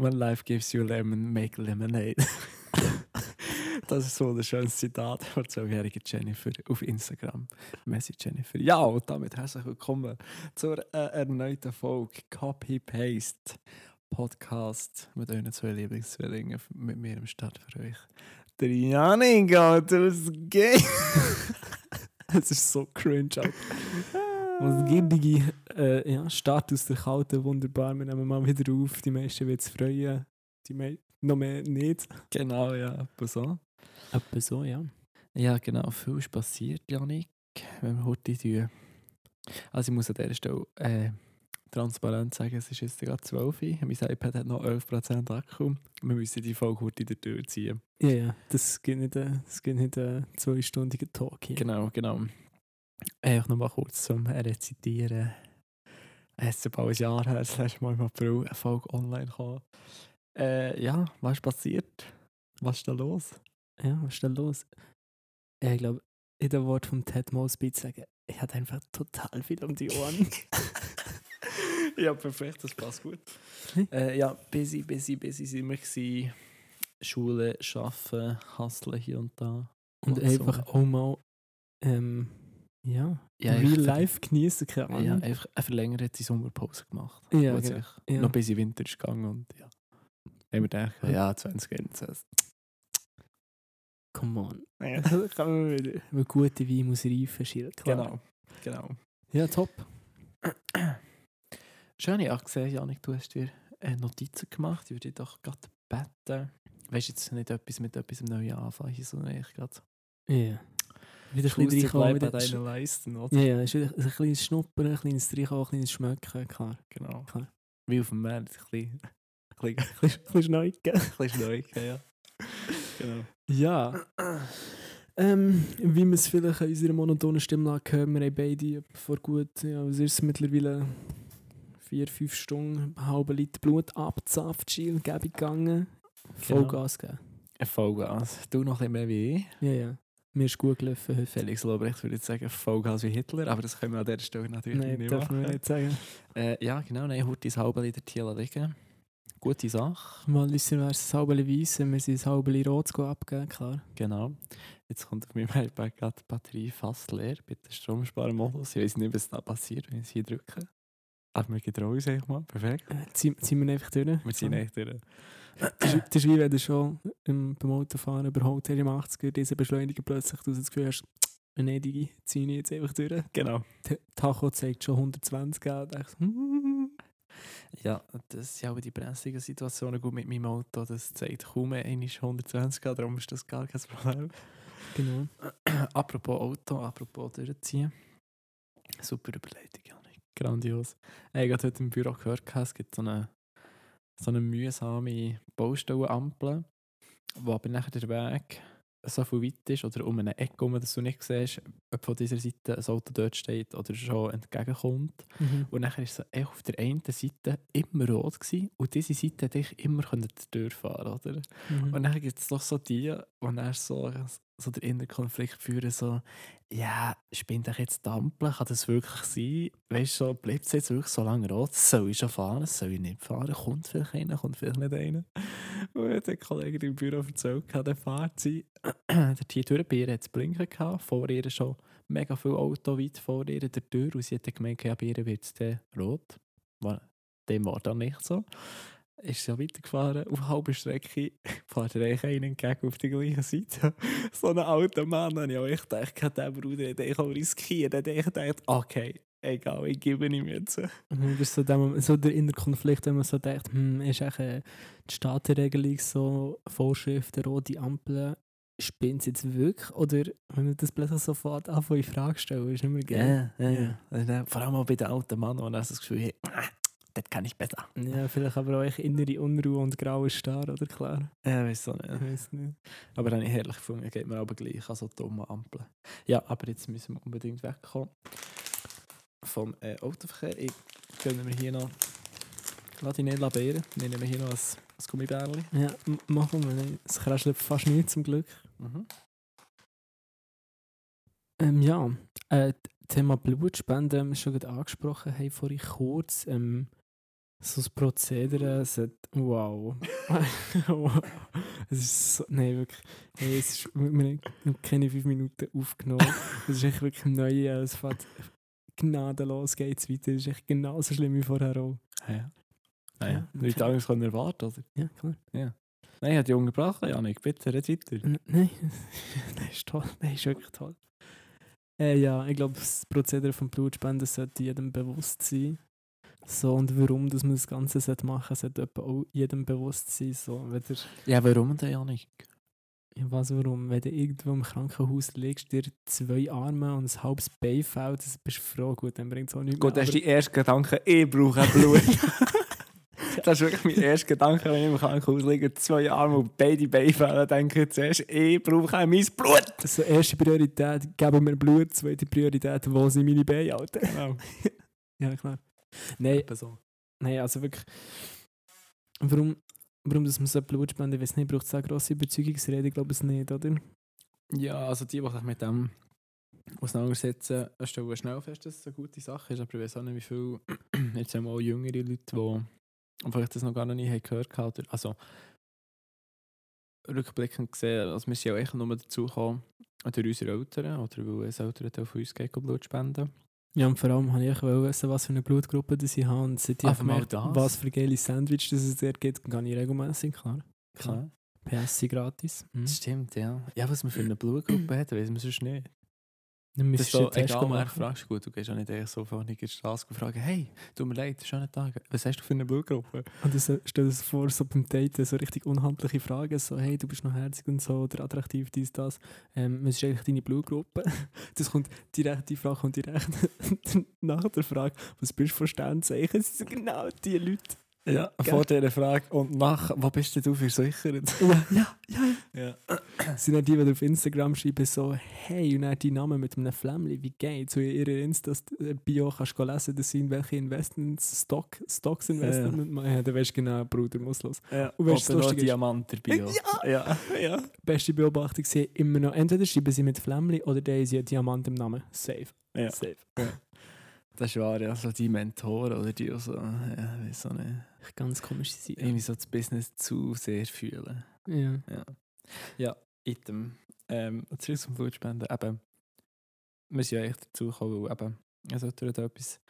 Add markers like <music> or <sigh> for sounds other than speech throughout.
When life gives you lemon, make lemonade. <laughs> das ist so ein schönes Zitat von der 12-jährigen Jennifer auf Instagram. Messi Jennifer. Ja, und damit herzlich willkommen zur äh, erneuten Folge Copy-Paste Podcast mit euren zwei Lieblingszwillingen mit mir im Start für euch. Der Janik, Alter, was geht? <laughs> Es ist so cringe, Was gibtige äh, ja, Start aus der Kalten, wunderbar. Wir nehmen mal wieder auf. Die meisten wird es freuen. Die me noch mehr nicht. Genau, ja, etwa so. Etwa so, ja. Ja, genau, viel ist passiert, Janik, wenn wir heute tun. Also ich muss an dieser Stelle äh, transparent sagen, es ist jetzt gerade 12 Uhr. Mein iPad hat noch 11% Akku. Wir müssen die Folge heute durch ziehen. Ja, ja, das gibt nicht, äh, das gibt nicht einen zweistündigen Talk hier. Genau, genau. Einfach noch mal kurz zum Rezitieren. Es ist bald ein Jahr her, das letzte Mal im April eine Folge online gekommen. Äh, ja, was ist passiert? Was ist da los? Ja, was ist da los? Ja, ich glaube, in dem Wort von Ted Mosby zu sagen, ich hatte einfach total viel um die Ohren. <laughs> ja, perfekt, das passt gut. Äh, ja, busy, busy, busy sind wir gewesen. Schule, Arbeiten, Hustlen hier und da. Und Und einfach so. auch mal, ähm, ja, Ja, Real ich- Life genießen keine Ja, einfach eine verlängerte Sommerpause gemacht. Ja, genau. einfach Ja. Noch bis in den Winter ist gegangen und ja. Haben wir gedacht, Ja. ja, 2021. Come on. Ja. <laughs> Kann man wieder. Weil gute Wein muss reifen, schier, klar. Genau, genau. Ja, top. Schön, ja, gesehen, Janik, du hast dir äh, Notizen gemacht. Ich würde dich doch gerade beten. Weißt du jetzt nicht etwas mit etwas Neues anfangen, sondern ich gerade Ja. Wieder ein bisschen reinkommen. Wieder an sch- deinen Leisten, oder? Ja, ja, ist wieder ein kleines Schnuppern, ein kleines Reinkommen, ein kleines Schmecken, klar. Genau. Klar. Wie auf dem Markt, ein bisschen, ein bisschen, Schneuken. <laughs> ein bisschen schneuken, ja. Genau. Ja. Ähm, wie man es vielleicht an unserer monotonen Stimme lag, hören wir haben beide vor gut, ja, was ist es mittlerweile, vier, fünf Stunden, halben Liter Blut abzapft, Schiel, gäbe gegangen, Vollgas geben. Ein Vollgas. Du noch ein bisschen mehr wie ich. Ja, ja. Mir ist gut gelaufen heute. <laughs> Felix Lobrecht würde jetzt sagen Vollgas wie Hitler, aber das können wir an dieser Stelle natürlich Nein, nicht dürfen wir machen. nicht sagen. Äh, ja, genau, nein, heute das halbe Liter Tier liegen. Gute Sache, Mal wissen wir, ein halbes weiss, wir sind ein halbes rot zu abgeben, klar. genau. Jetzt kommt auf meinem iPad gerade die Batterie fast leer. Bitte Stromsparmodus. Ich weiß nicht, was da passiert, wenn ich es hier drücke. Aber wir getrauen uns einfach mal. Perfekt. Äh, ziehen, ziehen wir einfach durch. Wir ziehen echt durch. Das ist, das ist wie wenn du schon im, beim Autofahren überholt hast im 80er, diese Beschleuniger plötzlich, du das Gefühl hast, nee, die ziehen jetzt einfach durch. Genau. Die Tacho zeigt schon 120 an, denkst, hm, <laughs> Ja, das sind auch die brenzligen Situationen gut mit meinem Auto. Das zeigt kaum einmal 120 Grad, darum ist das gar kein Problem. genau. <clears throat> apropos Auto, apropos durchziehen. Super Überleitung, Janik. Grandios. Ich habe heute im Büro gehört, es gibt so eine, so eine mühsame Baustellenampel, wo aber nachher der Weg so viel weit ist oder um eine Ecke herum, dass du nicht siehst, ob von dieser Seite ein Auto dort steht oder schon entgegenkommt. Mhm. Und nachher war es echt auf der einen Seite immer rot gewesen, und diese Seite hätte ich immer können durchfahren oder? Mhm. Und dann gibt es doch so die, die dann so, so den inneren Konflikt führen, so, ja, spinnt euch jetzt die Ampel, kann das wirklich sein? Weißt du, bleibt es jetzt wirklich so lange rot? Soll ich schon fahren? Soll ich nicht fahren? Kommt vielleicht einer? Kommt vielleicht nicht einer? Und mir hat der Kollege im Büro erzählt, der fährt sie, <clears throat> der hier durch bei ihr hat es blinken gehabt, vor ihr schon mega viel Auto weit vor ihr der Tür und sie hat gemerkt, ja, bei ihr wird es rot. Dem war dann nicht so ist ja weitergefahren. Auf halber Strecke <laughs> fährt er eigentlich einen entgegen auf die gleiche Seite. <laughs> so ein alter Mann, habe ich auch echt gedacht, der Bruder hätte ich auch riskieren. Dann ich gedacht, okay, egal, ich gebe ihm jetzt. Mhm, Das ist so, der, so der innere Konflikt, wenn man so denkt, hm, ist echt äh, die Staatenregelung so Vorschriften, rote Ampeln, spinnt es jetzt wirklich? Oder wenn man das plötzlich sofort anfängt in Frage stellen, ist nicht mehr geil. Ja, ja, ja. Vor allem auch bei den alten Mann, wo er das Gefühl hat, das kann ich besser. Ja, vielleicht aber auch innere Unruhe und grauer Star, oder klar? Ja, weiß Ich nicht. weiß nicht. Aber dann herrlich gefunden, geht mir aber gleich an so dumme Ampeln. Ja, aber jetzt müssen wir unbedingt wegkommen vom äh, Autoverkehr. Ich gönne mir hier noch, lass dich nicht laberieren, ich nehme mir hier noch ein, ein Gummibärli. Ja, machen wir nicht. Es kräschelt fast nicht, zum Glück. Mhm. Ähm, ja, äh, Thema Blutspende haben wir schon angesprochen, haben vorhin kurz. Ähm, So das Prozedere, es hat, <laughs> wow. es ist so, nein, wirklich, hey, es ist, wir haben keine fünf Minuten aufgenommen. Es ist echt wirklich neu, es fährt gnadenlos, geht es weiter, es ist echt genauso schlimm wie vorher auch. Ja. Naja, Ja, ja, Leute anders können erwarten, oder? Ja, klar. Nein, ich habe dich unterbrochen, Janik. Bitte, red weiter. N nein, <laughs> nein, ist toll, nein, ist wirklich toll. Äh, ja, ich glaube, das Prozedere von Blutspenden sollte jedem bewusst sein. So, und warum dass man das Ganze machen sollte, sollte auch jedem bewusst sein. So, wenn der, Ja, warum denn, Janik? ich weiß warum, wenn du irgendwo im Krankenhaus liegst, dir zwei Arme und ein halbes Bein fehlt, das bist du froh, gut, dann bringt es auch nichts Gut, das mehr. ist die erste Gedanke, ich brauche Blut. <laughs> das ist wirklich mein erster Gedanke, wenn ich im Krankenhaus liege, zwei Arme und beide Beine fehlen, denke ich zuerst, ich brauche mein Blut. aber so, erste Priorität, geben mir Blut, zweite Priorität, wo sind meine Beine, Alter? Genau. <laughs> ja, klar. Nein, so. Nein, also wirklich. Warum, warum dass man so Blut spenden, ich weiß nicht, braucht es eine grosse Überzeugungsrede, ich glaube es nicht, oder? Ja, also die, die sich mit dem auseinandersetzen, stellen schnell fest, dass es eine gute Sache ist. Aber ich weiß auch nicht, wie viele, <clears throat> jetzt haben wir auch jüngere Leute, die vielleicht das noch gar noch nie haben gehört haben. Also rückblickend gesehen, also wir sind ja echt nur dazu gekommen, durch unsere Eltern, oder weil ein Elternteil von uns geht Blut spenden. Ja, und vor allem wollte ich auch wissen, was für eine Blutgruppe das ich habe. Und seit ich Ah, mal gemerkt, was für geile Sandwich das es dort gibt, gehe ich regelmäßig, klar. Klar. PS sind gratis. Mhm. Das stimmt, ja. Ja, was man für eine Blutgruppe hat, weiß man sonst nicht. Dann Das ist du so, egal, wer fragst, gut, du gehst auch nicht einfach so von der Straße und fragen, hey, tut mir leid, schönen Tag, was hast du für eine Blutgruppe? Und dann so- stell dir das vor, so beim Daten, so richtig unhandliche Fragen, so hey, du bist noch herzig und so, oder attraktiv, dies, das. Ähm, was ist eigentlich deine Blutgruppe? <laughs> Das kommt direkt, die Frage kommt direkt <laughs> nach der Frage, was bist du für Sternzeichen? <laughs> Das sind genau die Leute. Ja, vor dieser Frage und nach, wo bist denn du versichert? <laughs> Ja, ja, ja. Ja. Sind dann die, die auf Instagram schreiben, so, hey, und dann die Namen mit einem Flämmchen, wie geht's? So in ihrer Insta-Bio kannst du lesen, das sind welche Investments, Stock, Stocks Investment machen. Ja, dann weißt du genau, Bruder muss los. ja. Und weißt ist? Diamant dabei Ja. ja. ja. Beste Beobachtung sie immer noch, entweder schreiben sie mit Flämmchen oder haben sie einen Diamant im Namen. Safe. ja. Safe. Das ist wahr, ja, so die Mentoren oder die, die so, ja, weiss auch nicht, Ganz komische Seite. irgendwie so das Business zu sehr fühlen. Ja. Ja. Ja, item. Ähm, zurück zum Blutspenden. Eben, wir sind ja echt dazu gekommen, weil eben, es sollte da etwas,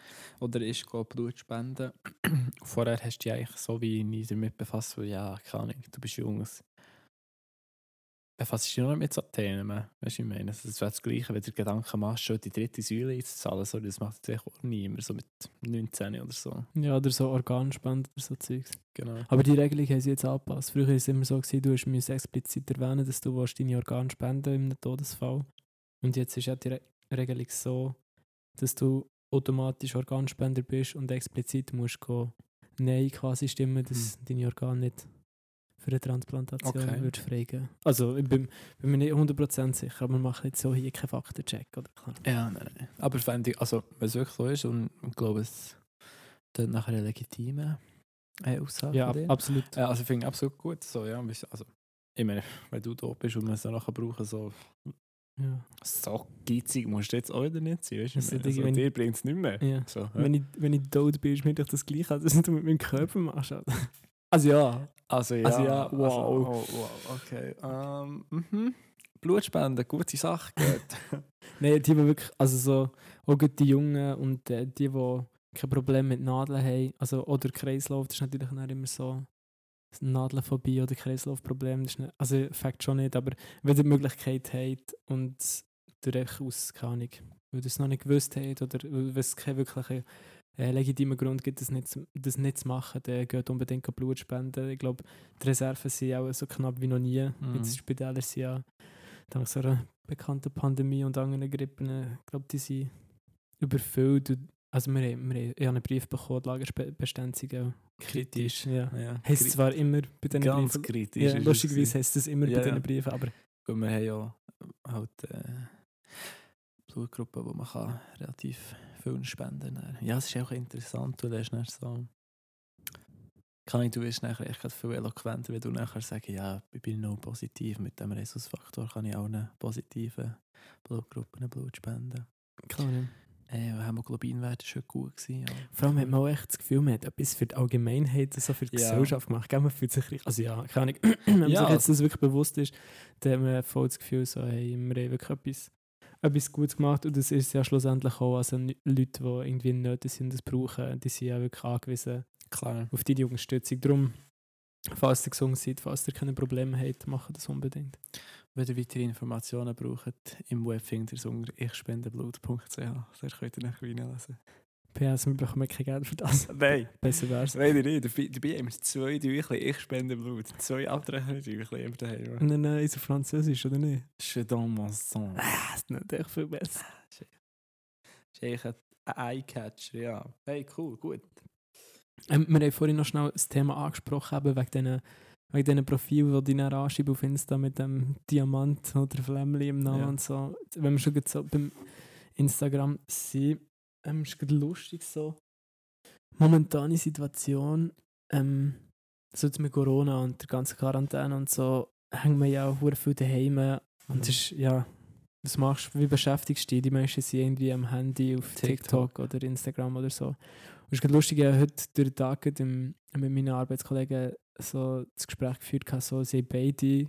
oder ist glaube Blut spenden. <clears throat> Vorher hast du dich eigentlich so wie nie damit befasst, weil ja, keine Ahnung, du bist jung. es- Befasst dich noch nicht mit so Themen, weißt du, ich meine? Das wäre das Gleiche, wenn du Gedanken machst, schon die dritte Säule einzuzahlen, so, das macht jetzt auch niemand, so mit 19 oder so. ja, oder so Organspende oder so Zeugs. Genau. Aber die Regelung haben sie jetzt angepasst. Früher war es immer so, gewesen, du musst explizit erwähnen, dass du deine Organe spenden einem Todesfall. Und jetzt ist ja die Re Regelung so, dass du automatisch Organspender bist und explizit musst gehen, Nein quasi stimmen, dass deine Organe nicht für eine Transplantation Okay. würdest freigeben. Also ich bin, bin mir nicht 100% sicher, aber wir machen jetzt so hier keinen Faktencheck, oder? Klar. Ja, nein, nein. Aber ich, also, wenn es wirklich so ist und ich glaube, es dann nachher eine legitime äh, Aussage Ja, ab, absolut. Ja, also finde ich absolut gut. So, ja, wir- also, ich meine, wenn du da bist und man es dann nachher brauchen, so, Ja. so geizig musst du jetzt auch wieder nicht sein. Weißt du, Also, also, wenn- dir bringt es nicht mehr. Ja. So, ja. Wenn, ich, wenn ich tot bin, ist mir doch das Gleiche, als was du mit meinem Körper machst. Also ja. Also ja, Also ja, wow. oh, wow, okay. Ähm, mhm. Blutspende, gute Sache. Gut. <laughs> Nein, die, die wirklich, also so, auch die Jungen und äh, die, die kein Problem mit Nadeln haben, also, oder Kreislauf, das ist natürlich dann immer so Nadelphobie oder Kreislaufproblem, das ist nicht, also fängt schon nicht, aber wenn ihr die Möglichkeit habt und durch aus, keine Ahnung, weil ihr es noch nicht gewusst habt oder weil es keinen wirklichen äh, legitimen Grund gibt, das nicht, zu- das nicht zu machen, dann geht unbedingt Blut spenden. Ich glaube, die Reserven sind auch so knapp wie noch nie. Mhm. Jetzt die Spitäler sind ja dank so einer bekannten Pandemie und anderen Grippen, äh, ich glaube, die sind überfüllt. Also wir, haben, wir ich habe einen Brief bekommen, die Lagerbestände sind auch kritisch. Ja. ja. Heißt es zwar immer bei diesen Ganz Briefen, kritisch. ja, lustigerweise heisst es immer Ja, bei diesen. Briefen, aber Gut, wir haben ja halt äh, Blutgruppen, wo man kann relativ viel spenden. Ja, es ist auch interessant, du hast dann so... Kann ich, du wirst nachher echt viel eloquenter, wenn du nachher sagst, ja, ich bin noch positiv, mit dem Rhesusfaktor kann ich auch eine positive Blutgruppe Blut spenden. klar, ja. Äh, Hämoglobinwert schon gut gewesen, ja. Vor allem hat man auch echt das Gefühl, man hat etwas für die Allgemeinheit, so für die Ja. Gesellschaft gemacht. Gell, Man fühlt sich richtig, also ja, keine Ahnung, <clears throat> wenn man Ja. sich jetzt das wirklich bewusst ist, dann hat man voll das Gefühl, so, hey, wir haben wirklich etwas, etwas Gutes gemacht und das ist ja schlussendlich auch, also Leute, die irgendwie in Nöten sind und das brauchen, die sind ja wirklich angewiesen Klar. auf die Unterstützung. Darum, falls ihr gesund seid, falls ihr keine Probleme habt, macht das unbedingt. Wenn ihr weitere Informationen braucht, im Web findet ihr es unter ichspendeblut.ch. Da könnt ihr nachher reinlesen. PS, wir bekommen kein Geld für das. Nein, <laughs> Besser wär's. leider nicht. Dabei, dabei haben wir zwei Tüchlein, ich spende Blut. Zwei abtreffende Tüchlein immer daheim. Nein, nein, ist er Französisch, oder nicht? Je dans mon sang. Ah, das ist natürlich viel besser. Das ist eigentlich ein Eyecatcher, ja. Hey, cool, gut. Ähm, wir haben vorhin noch schnell das Thema angesprochen, eben wegen diesen wegen diesen Profilen, die die dann anschreiben auf Insta mit dem Diamant oder Flämmchen im Namen Ja. und so. Wenn wir schon so beim Instagram sind, ähm, ist gerade lustig so. Momentane Situation, ähm, so jetzt mit Corona und der ganzen Quarantäne und so, hängen wir ja auch viel daheim. Und es ist, ja, was machst du, wie beschäftigst du dich? Die meisten sind irgendwie am Handy auf TikTok, TikTok. oder Instagram oder so. Und es ist gerade lustig, ich habe heute durch den Tag mit meinen Arbeitskollegen so das Gespräch geführt, gehabt, so, sie haben beide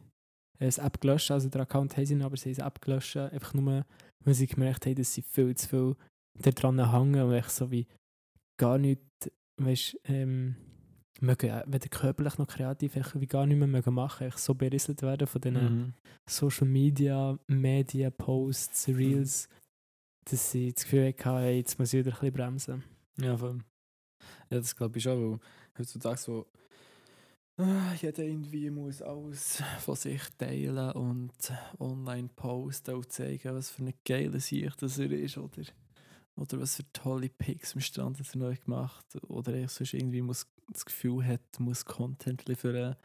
das App gelöscht, also den Account haben sie noch, aber sie haben das App gelöscht, einfach nur, weil sie gemerkt haben, dass sie viel zu viel daran hängen und echt so wie gar nicht, weißt ähm, mögen, äh, weder körperlich noch kreativ, echt wie gar nicht mehr mögen machen, echt so berieselt werden von diesen Mhm. Social Media, Medien, Posts, Reels, dass sie das Gefühl hatten, hey, jetzt muss ich wieder ein bisschen bremsen. Ja, voll. Ja, das glaube ich schon, weil heutzutage so ah, jeder irgendwie muss alles von sich teilen und online posten und zeigen, was für eine geile Sicht das er ist oder, oder was für tolle Pics am Strand hat er neu gemacht oder er sonst irgendwie muss, das Gefühl hat, muss Content liefern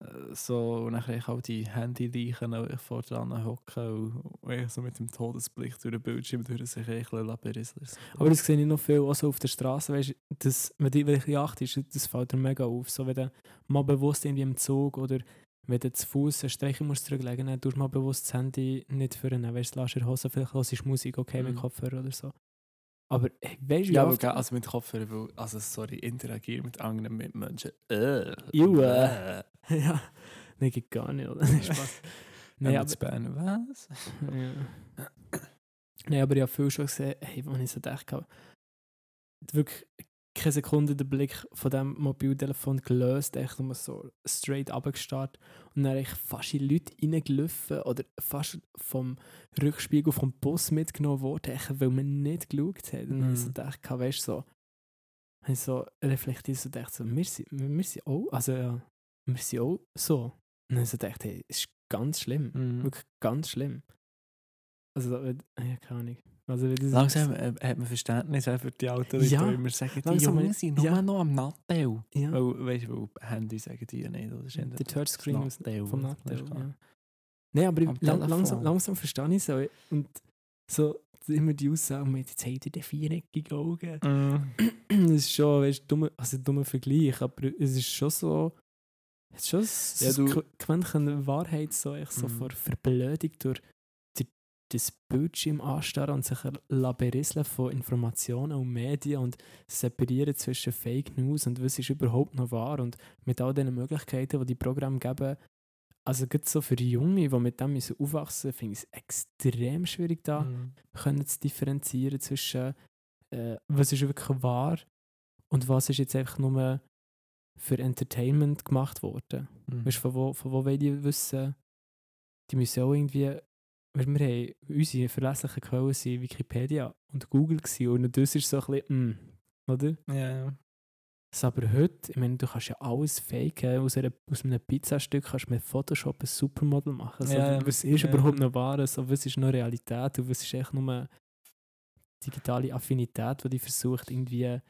äh, so und dann eigentlich auch die Handy-Leichen auch vor dran hocken und, und ich so mit dem Todesblick durch den Bildschirm durch sich ein bisschen. Aber das sehe ich noch viel auch so auf der Straße, weißt du, wenn du wirklich achtest, das fällt dir mega auf. So, wenn du mal bewusst irgendwie im Zug oder wenn du zu Fuß eine Strecke musst zurücklegen musst, du mal bewusst das Handy nicht führen. Weißt du, lass in der Hose, vielleicht hörst du Musik, okay, mit Mhm. Kopfhörer oder so. Aber <laughs> <laughs> <laughs> hey, weißt du, Ja, aber oft... also mit Kopfhörer, weil, also sorry, interagieren mit anderen Mitmenschen. Äh, Iu, äh. ja, nein, geht gar nicht, oder? Spaß. Nee, Nein, aber Bern, was? ja. Nein, aber ich habe viel schon gesehen, hey, wenn ich so gedacht habe, wirklich keine Sekunde den Blick von dem Mobiltelefon gelöst, echt nur so straight abgestarrt und dann echt fast in Leute reingelaufen oder fast vom Rückspiegel vom Bus mitgenommen worden, echt, weil man nicht geschaut hat. Und dann habe ich so Mhm. gedacht, weißt du, so, habe ich so reflektiert und gedacht, so, wir, sind, wir, wir sind auch, also ja, wir sind auch so. Und dann habe ich so gedacht, hey, ist ganz schlimm. Mhm. Wirklich ganz schlimm. Also, da- ja, keine Ahnung. Also, ist- Langsam äh, hat man Verständnis auch für die alten Leute, Ja, die immer sagen, die langsam, Jungen sind nur ja. noch am Nattel. Ja, Weil, weißt du, Handy sagen die ja nicht. Oder? Ist der Touchscreen Nattel, vom? Nattel. Ja. Nein, aber ich, langsam, langsam verstehe ich so. Und so immer die Aussage mit, jetzt habt ihr den viereckigen Augen. Mhm. Das ist schon, weißt du, dummer, also ein dummer Vergleich, aber es ist schon so. Es ist schon so Ja, du- Quäntchen Wahrheit, so, echt so Mhm. vor Verblödung durch das Bildschirm anstarren und sich laberisseln von Informationen und Medien und separieren zwischen Fake News und was ist überhaupt noch wahr und mit all den Möglichkeiten, die die Programme geben, also gerade so für Junge, die mit dem müssen aufwachsen müssen, finde ich es extrem schwierig da Mhm. können zu differenzieren zwischen äh, was ist wirklich wahr und was ist jetzt einfach nur für Entertainment gemacht worden. Mhm. Weißt von wo, von wo wollen die wissen? Die müssen auch irgendwie. Weil wir haben unsere verlässlichen Quellen sind Wikipedia und Google gewesen, und das ist so ein bisschen, mm, oder? Ja. Das aber heute, ich meine, du kannst ja alles faken. Aus, einer, aus einem Pizzastück kannst du mit Photoshop ein Supermodel machen. So, Ja, ja. Was ist Ja. überhaupt noch wahr? So, was ist noch Realität? Und was ist echt nur digitale Affinität, die die versucht, irgendwie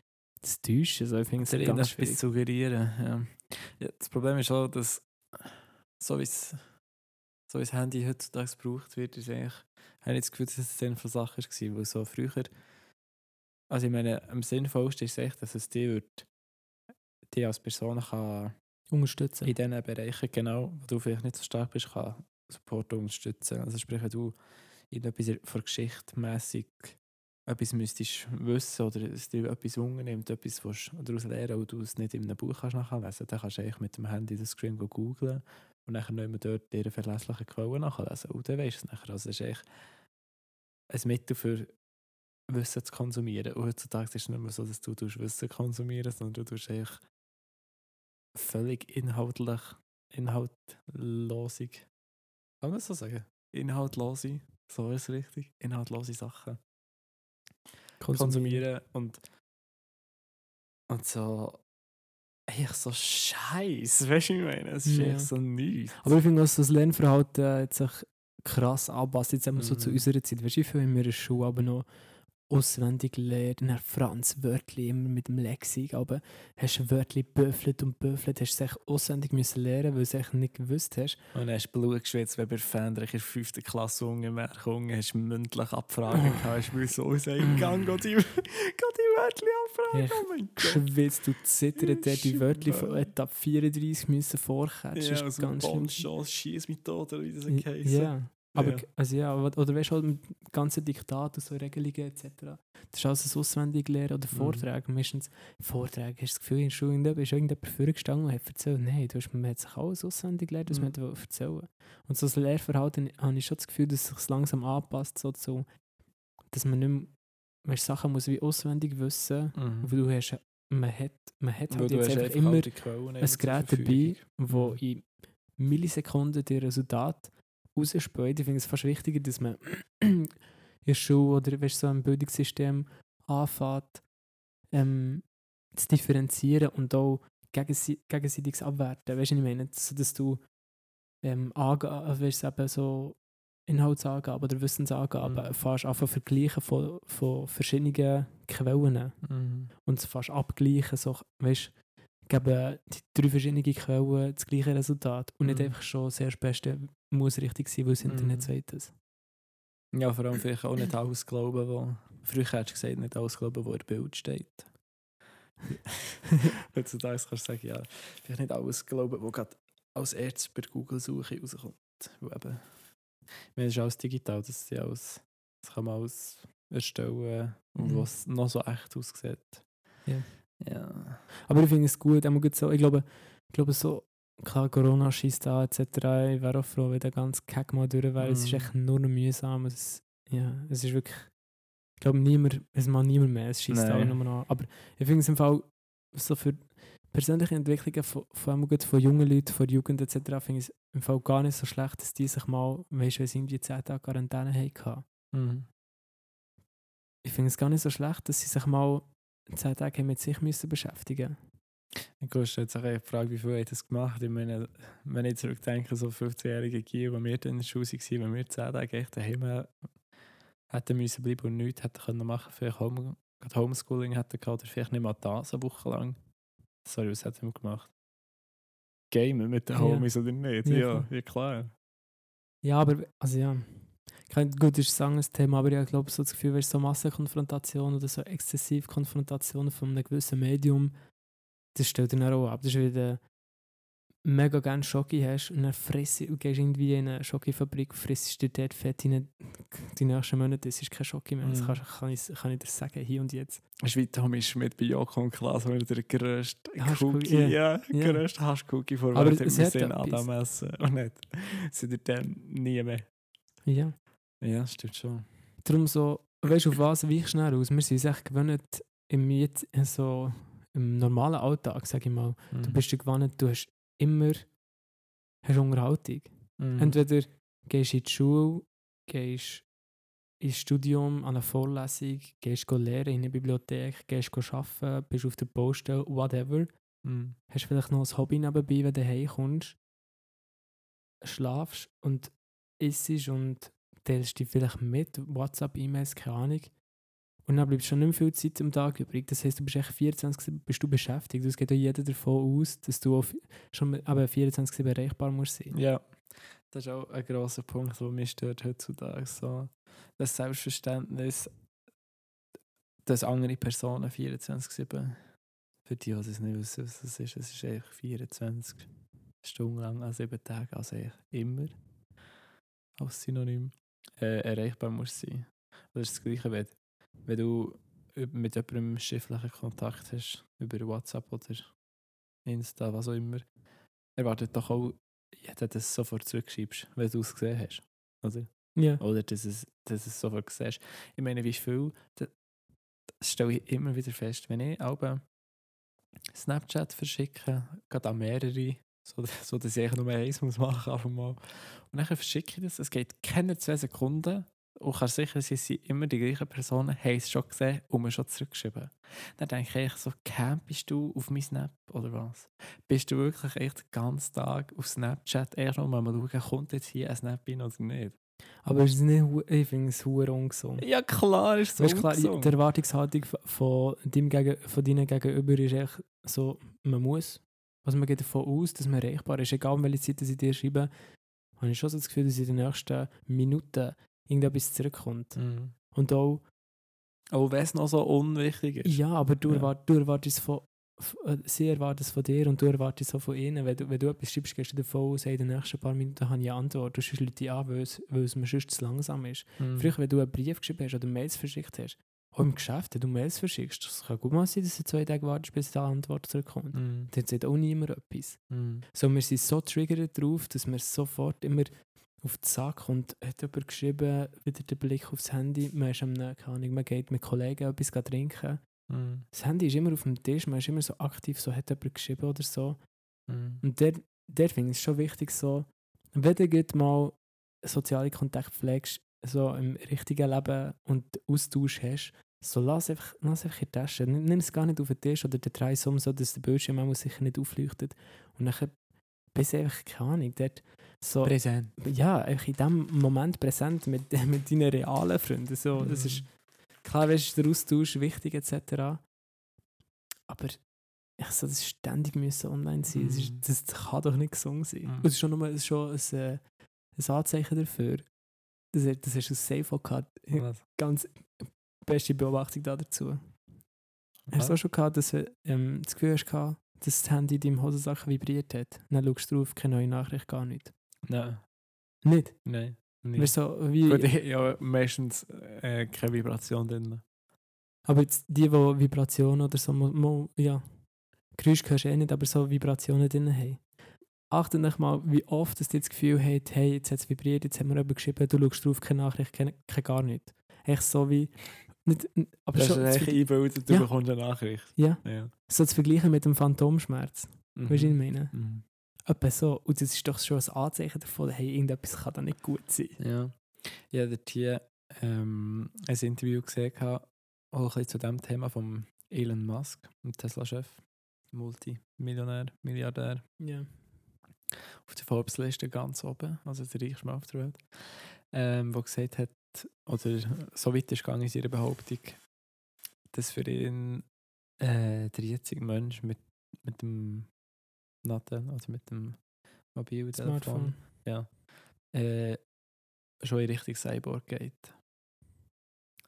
zu täuschen. Also, ich finde es ganz schwierig. suggerieren. Ja. Ja, das Problem ist auch, dass so wie es so das Handy heutzutage gebraucht wird, ist eigentlich, habe ich das Gefühl, dass es eine von Sachen war, weil so früher, also ich meine, am sinnvollsten ist es echt, dass es die, wird, die als Person kann Unterstützen. in diesen Bereichen, genau, wo du vielleicht nicht so stark bist, kann Support unterstützen. Also sprich, wenn du in etwas von Geschichte mässig etwas müsstest wissen oder es dir etwas unternimmt, etwas willst daraus lernen und du es nicht in einem Buch kannst nachlesen dann kannst du eigentlich mit dem Handy das Screen googlen und dann nicht mehr dort ihre verlässlichen Quellen nachlesen. Und dann weißt du es nachher. Also es ist echt ein Mittel für Wissen zu konsumieren. Und heutzutage ist es nicht mehr so, dass du Wissen konsumieren sondern du tust eigentlich völlig inhaltlich, inhaltlosig, kann man so sagen? Inhaltlose, so ist es richtig, inhaltlose Sachen konsumieren, und, und so echt so scheiß, weißt du, ich meine? Es ist ja. echt so nichts. Aber ich finde, dass das Lernverhalten hat sich krass anpasst, jetzt immer mhm. so zu mhm. unserer Zeit. Weißt du, ich in meiner Schule aber noch auswendig gelernt. Und Franz Wörtli immer mit dem Lexik. Aber hast du Wörtli büffelt und büffelt, hast du es auswendig müssen lernen, weil du es nicht gewusst hast. Und dann hast du Blut geschwitzt, wenn bei Fendrich in der 5. Klasse ungefähr hast du mündlich Abfragen <laughs> gehabt, hast du so sagen, gang, geh die, <laughs> Wörtli abfragen, oh mein Gott. Schwitzt, du zittert, die Wörtli von Etappe 34 müssen vorkatschen. Ja, also ganz Bonchance, Schießmethode, wie das heisst. Ja. Aber, ja. Also ja, oder weißt du, halt mit ganzen Diktaten, so Regelungen etc. Das ist alles auswendig lernen oder. Vorträge. Mhm. Meistens Vorträge, hast du das Gefühl, in der Schule ist irgendjemand vorgestanden und hat erzählt, nein, du hast, man hat sich alles auswendig gelernt, was mhm. man erzählen Und so das Lehrverhalten habe ich schon das Gefühl, dass es sich langsam anpasst, so zu, dass man nicht mehr weißt, Sachen muss wie auswendig wissen, mhm. weil du hast, man hat, man hat halt jetzt einfach immer halt ein Gerät dabei, wo mhm. in Millisekunden die Resultate rausspäht. Ich finde es fast wichtiger, dass man <clears throat> in der Schule oder weißt, so im Bildungssystem anfängt, ähm, zu differenzieren und auch gegenseitiges abwerten. Weißt du, ich meine, so, dass du ähm, weißt, eben so Inhaltsangaben oder Wissensangaben mhm. fast einfach vergleichen von, von verschiedenen Quellen mhm. und fast abgleichen, so, weißt, geben die drei verschiedenen Quellen das gleiche Resultat und nicht mhm. einfach schon sehr das Beste muss richtig sein, weil das Internet mhm. sagt das. Ja, vor allem vielleicht auch nicht alles glauben, wo, früher hättest du gesagt, nicht alles glauben, wo im Bild steht. <laughs> Heutzutage kannst du sagen, ja, vielleicht nicht alles glauben, was gerade als erstes per Google-Suche rauskommt. Weil eben, meine, ist alles digital, das, ist alles, das kann man alles erstellen, mhm. was noch so echt aussieht. Ja. Ja. Aber ich finde es gut, so, ich glaube, ich glaube so, klar, Corona schießt da etc. Ich wäre auch froh, wenn der ganze Kack mal durch wäre. Mm. Es ist mhm. echt nur noch mühsam. Es, ja, es ist wirklich, ich glaube, niemand, es macht niemand mehr, es schießt auch nur noch an. Aber ich finde es im Fall so für persönliche Entwicklungen von, vor allem von jungen Leuten, von Jugend etc. finde ich es im Fall gar nicht so schlecht, dass die sich mal, weißt du, wenn sie irgendwie 10 Tage Quarantäne hatten. Mhm. Ich finde es gar nicht so schlecht, dass sie sich mal zehn Tage mit sich müssen beschäftigen Dann kannst du jetzt auch die Frage, wie viel hat das gemacht? Ich meine, wenn ich zurückdenke, so 15-jährige Gier, die wir dann in der Schule waren, wenn wir zehn Tage echt daheim hätten müssen bleiben und nichts hätten können machen, vielleicht Home, Homeschooling hätten gehabt, oder vielleicht nicht mal das eine Woche lang. Sorry, was hätten wir gemacht? Gamen mit den ja. Homies oder nicht? Ja, ja, klar. Ja, aber, also ja kein gutes anderes Thema, aber ich glaube, so das Gefühl, so Massenkonfrontation oder so Exzessivkonfrontation von einem gewissen Medium, das stellt dann auch ab. Das ist wieder mega gerne Schoki hast und dann frisst du gehst irgendwie in eine Schokifabrik, frisst dir dort Fett rein, die nächsten Monate, das ist kein Schoki mehr. Das mhm. kann, kann, ich, kann ich dir sagen, hier und jetzt. Das ist wie Tommy Schmidt bei Joko und Klaas, wenn der grösste Cookie, ja, ja. grösste Haschcookie vor Aber wir sehen Adam essen und nicht, sind er dann nie mehr. Ja. Ja, stimmt schon. Darum so, weißt du, auf was weichst schnell aus? Wir sind uns echt gewöhnt, im, jetzt, so, im normalen Alltag, sag ich mal, mhm. du bist dir gewöhnt, du hast immer hast Unterhaltung. Mhm. Entweder gehst du in die Schule, gehst ins Studium, an eine Vorlesung, gehst lernen in eine Bibliothek, gehst arbeiten, bist auf der Baustelle, whatever. Mhm. Hast vielleicht noch ein Hobby nebenbei, wenn du heimkommst, schlafst und isst und teilst dich vielleicht mit, WhatsApp, E-Mails, keine Ahnung. Und dann bleibt schon nicht mehr viel Zeit am Tag übrig. Das heißt, du bist echt 24 bist du beschäftigt. Es geht auch jeder davon aus, dass du schon aber 24 erreichbar musst sein. Ja, das ist auch ein grosser Punkt, der mich stört heutzutage. So, das Selbstverständnis, dass andere Personen 24-7, für die, die es nicht wissen, was das ist, es ist eigentlich 24 Stunden lang an sieben Tagen, also eigentlich immer als Synonym äh, erreichbar muss sein. Das ist das Gleiche, wenn wenn du mit jemandem schriftlichen Kontakt hast, über WhatsApp oder Insta, was auch immer, erwartet doch auch jeder, dass du es sofort zurückschreibst, wenn du es gesehen hast. Oder? Ja. Oder dass es, dass es sofort siehst. Ich meine, wie viel, das, stelle ich immer wieder fest, wenn ich aber Snapchat verschicke, gerade an mehrere, so, so dass ich nur eins muss machen einfach mal. Und dann verschicke ich das, es geht keine zwei Sekunden und kann sicher sein, es sind immer die gleichen Personen, haben es schon gesehen und mir schon zurückgeschrieben. Dann denke ich so, campest du auf mein Snap oder was? Bist du wirklich echt den ganzen Tag auf Snapchat erst noch mal schauen, kommt jetzt hier ein Snap rein oder nicht? Aber es ist nicht, ich finde es hure ungesund. Ja klar, ist so Weißt klar, ungesund. die Erwartungshaltung von, deinem Gegen, von deinen Gegenüber ist echt so, man muss. Also man geht davon aus, dass man erreichbar ist. Egal, welche Zeit sie dir schreiben, habe ich schon so das Gefühl, dass in den nächsten Minuten irgendetwas zurückkommt. Mhm. Und auch, Auch wenn es noch so unwichtig ist. ja, aber du, Ja. erwart, du erwartest es von, äh, sie erwarten es von dir und du erwartest es auch von ihnen. Wenn du, wenn du etwas schreibst, gehst du davon aus, hey, in den nächsten paar Minuten habe ich eine Antwort. Du schreibst Leute an, weil es, weil es mir sonst zu langsam ist. Mhm. Früher, wenn du einen Brief geschrieben hast oder Mails verschickt hast, auch im Geschäft, wenn du Mails verschickst, das kann gut mal sein, dass du zwei Tage wartest, bis die Antwort zurückkommt. Mhm. Dann sagt auch niemand etwas. Mhm. So, wir sind so triggert drauf, dass wir sofort immer auf den Sack und hat jemand geschrieben, wieder der Blick aufs Handy, man ist am keine Ahnung, man geht mit Kollegen etwas trinken. Mhm. Das Handy ist immer auf dem Tisch, man ist immer so aktiv, so hat jemand geschrieben oder so. Mhm. Und der, der finde ich es schon wichtig, so, wenn du mal soziale Kontakte pflegst, so im richtigen Leben und Austausch hast, so lass einfach, lass einfach in die Tasche. Nimm es gar nicht auf den Tisch oder den Kreis um, so dass der Bildschirm auch sicher nicht aufleuchtet. Und dann bist einfach, keine Ahnung, dort so, Präsent. ja, einfach in dem Moment präsent mit, <laughs> mit deinen realen Freunden. So, das ist, klar, weißt, du, der Austausch wichtig etc. Aber ich so, das ständig müssen online sein, das, ist, Mhm. das kann doch nicht gesungen sein. Mhm. Und es ist schon, nur, ist schon ein, äh, ein Anzeichen dafür. Das, das hast du Safe auch gehabt. Was? Ganz beste Beobachtung da dazu. Hast du auch Was? schon gehabt, dass du ähm, das Gefühl hast, gehabt, dass das Handy in deinem Hosensack vibriert hat? Dann schaust du drauf, keine neue Nachricht, gar nicht. Nein. Nicht? Nein. Nicht. Weißt du, so, wie, Gut, ja meistens äh, keine Vibration drin. Aber jetzt die, die Vibrationen oder so, mo, mo, ja, Geräusche hörst du eh nicht, aber so Vibrationen drin haben. Achtet euch mal, wie oft dass ihr das Gefühl habt, hey, jetzt hat es vibriert, jetzt haben wir jemanden geschrieben, du schaust drauf, keine Nachricht, keine, keine gar nicht. Echt so wie, nicht, aber Das ist schon, eigentlich zu, eingebildet, du Ja. bekommst eine Nachricht. ja, Ja. so zu vergleichen mit dem Phantomschmerz. Mhm. Weißt du, was ich meine? Mhm. Etwa so. Und das ist doch schon ein Anzeichen davon, hey, irgendetwas kann da nicht gut sein. Ja. Ich habe hier ähm, ein Interview gesehen, auch ein bisschen zu dem Thema von Elon Musk, dem Tesla-Chef, Multimillionär, Milliardär, Ja. auf der Forbes-Liste ganz oben, also der reichste Mann auf der Welt, ähm, der gesagt hat, oder so weit ist gegangen in seiner Behauptung, dass für ihn äh, der jetzige Mensch mit, mit dem Nattel, also mit dem Mobiltelefon, Smartphone. ja, äh, schon in Richtung Cyborg geht.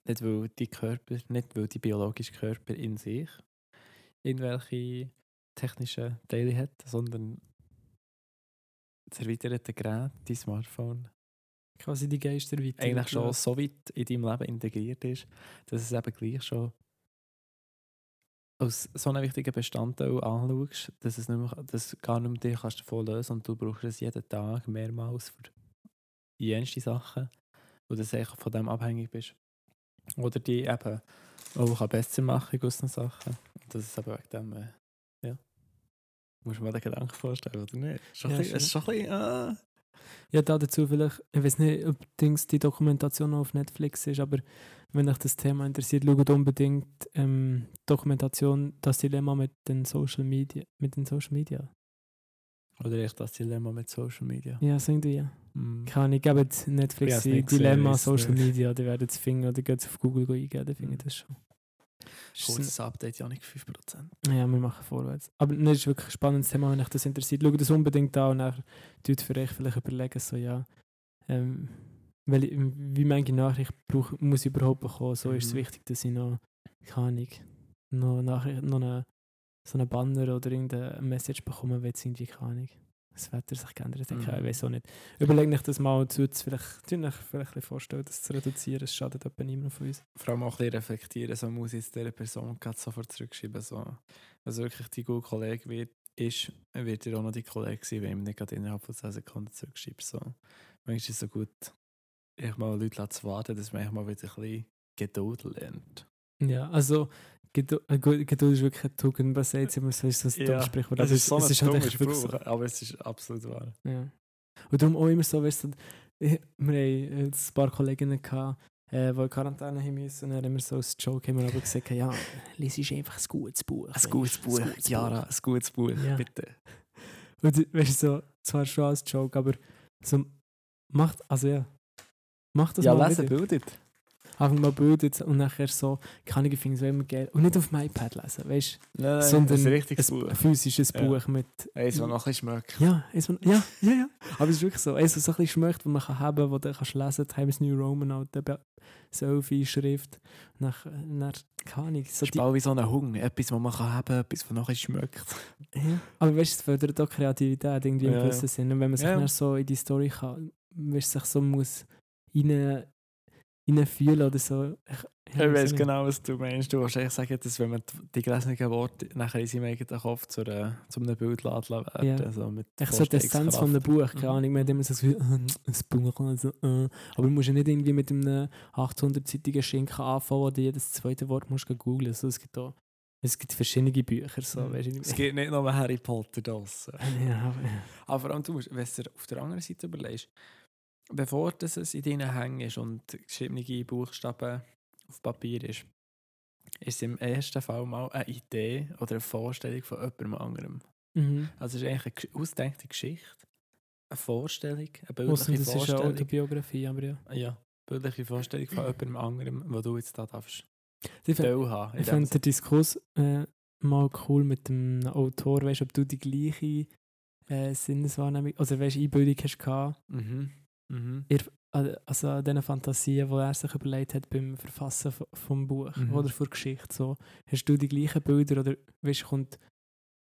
Nicht weil die Körper, nicht weil die biologische Körper in sich irgendwelche technischen Teile hat, sondern das erweiterte Gerät, dein Smartphone, Quasi die Geister weiter. eigentlich schon so weit in deinem Leben integriert ist, dass es eben gleich schon als so einen wichtigen Bestandteil anschaust, dass es nicht mehr, dass gar nicht mehr dich kannst davon lösen und du brauchst es jeden Tag mehrmals für jenste Sachen dass du eigentlich von dem abhängig bist. Oder die eben auch besser machen in gewissen Sachen. Und das ist eben wegen dem, äh, ja. Musst du mir den Gedanken vorstellen, oder nicht? Ist schon Ja, ein bisschen- schon. ist schon ein bisschen, ah. Ja, da dazu vielleicht, ich weiß nicht, ob Dings die Dokumentation auf Netflix ist, aber wenn euch das Thema interessiert, schaut unbedingt ähm, Dokumentation Das Dilemma mit den Social Media. Mit den Social Media. Oder echt das Dilemma mit Social Media. Ja, so irgendwie. Mm. Kann ich, gebe Ich Netflix gesehen, Dilemma weiss Social nicht. Media, die werden es finden oder geht auf Google eingeben, dann finde ich Mhm. das schon. Kurzes Update, ja nicht 5%. Ja, wir machen vorwärts. Aber das ist wirklich ein spannendes Thema, wenn euch das interessiert. Schaut das unbedingt an und dann tut für euch vielleicht überlegen, so ja, ähm, weil, wie manche Nachricht brauch, muss ich überhaupt bekommen. So ist es Mhm. wichtig, dass ich noch, keine Ahnung, noch, Nachricht, noch eine, so einen Banner oder irgendeine Message bekomme, wenn es irgendwie, keine Ahnung, das Wetter sich geändert hat. Mhm. Ich weiß auch nicht. Überleg nicht das mal zu, vielleicht, vielleicht bisschen vorstellen, das zu reduzieren. Es schadet etwa niemand von uns. Vor allem auch ein bisschen reflektieren, so muss ich jetzt dieser Person gerade sofort zurückschreiben. So. Was wirklich die gute Kollege wird, ist, wird er auch noch die Kollege sein, wenn ich nicht gerade innerhalb von 10 Sekunden zurückschreibe. So. Manchmal ist es so gut, ich mal Leute zu warten, dass man mal wieder ein bisschen Geduld lernt. Ja, also Geduld, äh, Geduld ist wirklich eine Tugend. Was sagt immer so, ist das ein dummes Sprichwort. das aber ist so ein es ist halt Spruch, so. aber es ist absolut wahr. Ja. Und darum auch immer so, weißt du, wir haben jetzt ein paar Kolleginnen gehabt, äh, die in Quarantäne haben müssen. Und dann haben wir so als Joke haben wir aber gesagt, ja, lies ist einfach ein gutes Buch. Ein gutes Buch, ein gutes Jara, ein gutes Buch, Ja. bitte. Und weißt du, so, zwar schon als Joke, aber so, macht, also ja, macht das ja, mal lesen wieder. bildet. Einfach mal bildet und nachher so, kann ich finde es immer geil. Und nicht auf dem iPad lesen, weißt Nein, du, sondern ein Buch. physisches Ja. Buch mit... Eins, ein bisschen schmeckt. Ja, eins, ja, ja, ja. Aber es ist wirklich so. Eins, das so ein bisschen schmeckt, das man kann haben wo du kannst lesen Times New Roman, Alter, Selfie-Schrift. Nach, nach, keine Ahnung. So ist die, wie so ein Hunger. Etwas, das man kann haben etwas, das noch ein bisschen schmeckt. ja. Aber weißt du, es fördert auch Kreativität irgendwie im Ja, gewissen ja. Sinn. Und wenn man sich Ja. so in die Story kann, weißt du, sich so muss rein, reinfühlen oder so. Ich, Ich weiß weiß genau, was du meinst. Du willst eigentlich sagen, dass wenn man die- gelesenen Worte nachher in seinem eigenen Kopf zu, einer, zu einem Bild laden werden. Ja. Also mit Ich so die Essenz von einem Buch, keine Mhm. Ahnung, man hat immer so das Gefühl, äh, ein Buch, also, äh. aber du musst ja nicht irgendwie mit einem 800-seitigen Schinken anfangen, wo du jedes zweite Wort musst googlen musst. Also, es, gibt auch, es gibt verschiedene Bücher. So, Mhm. weißt du, Es gibt nicht nur Harry Potter draussen. <laughs> ja, aber- Aber vor allem, du musst, wenn du auf der anderen Seite überlegst, bevor das es in deinen Hängen ist und geschriebene Buchstaben auf Papier ist, ist es im ersten Fall mal eine Idee oder eine Vorstellung von jemandem anderem. mhm. Also es ist eigentlich eine ausgedenkte Geschichte, eine Vorstellung, eine Ausser, bildliche das ist eine Vorstellung. Autobiografie, aber ja. Ja, bildliche Vorstellung von jemandem anderem, wo du jetzt da darfst Ich finde find den Diskurs äh, mal cool mit dem Autor, weißt du, ob du die gleiche äh, Sinneswahrnehmung, oder weißt du, Einbildung hast gehabt, Mhm. Mhm. an- also an diesen Fantasien, die er sich überlegt hat beim Verfassen vom Buch Mhm. oder von Geschichte. So. Hast du die gleichen Bilder oder weißt, kommt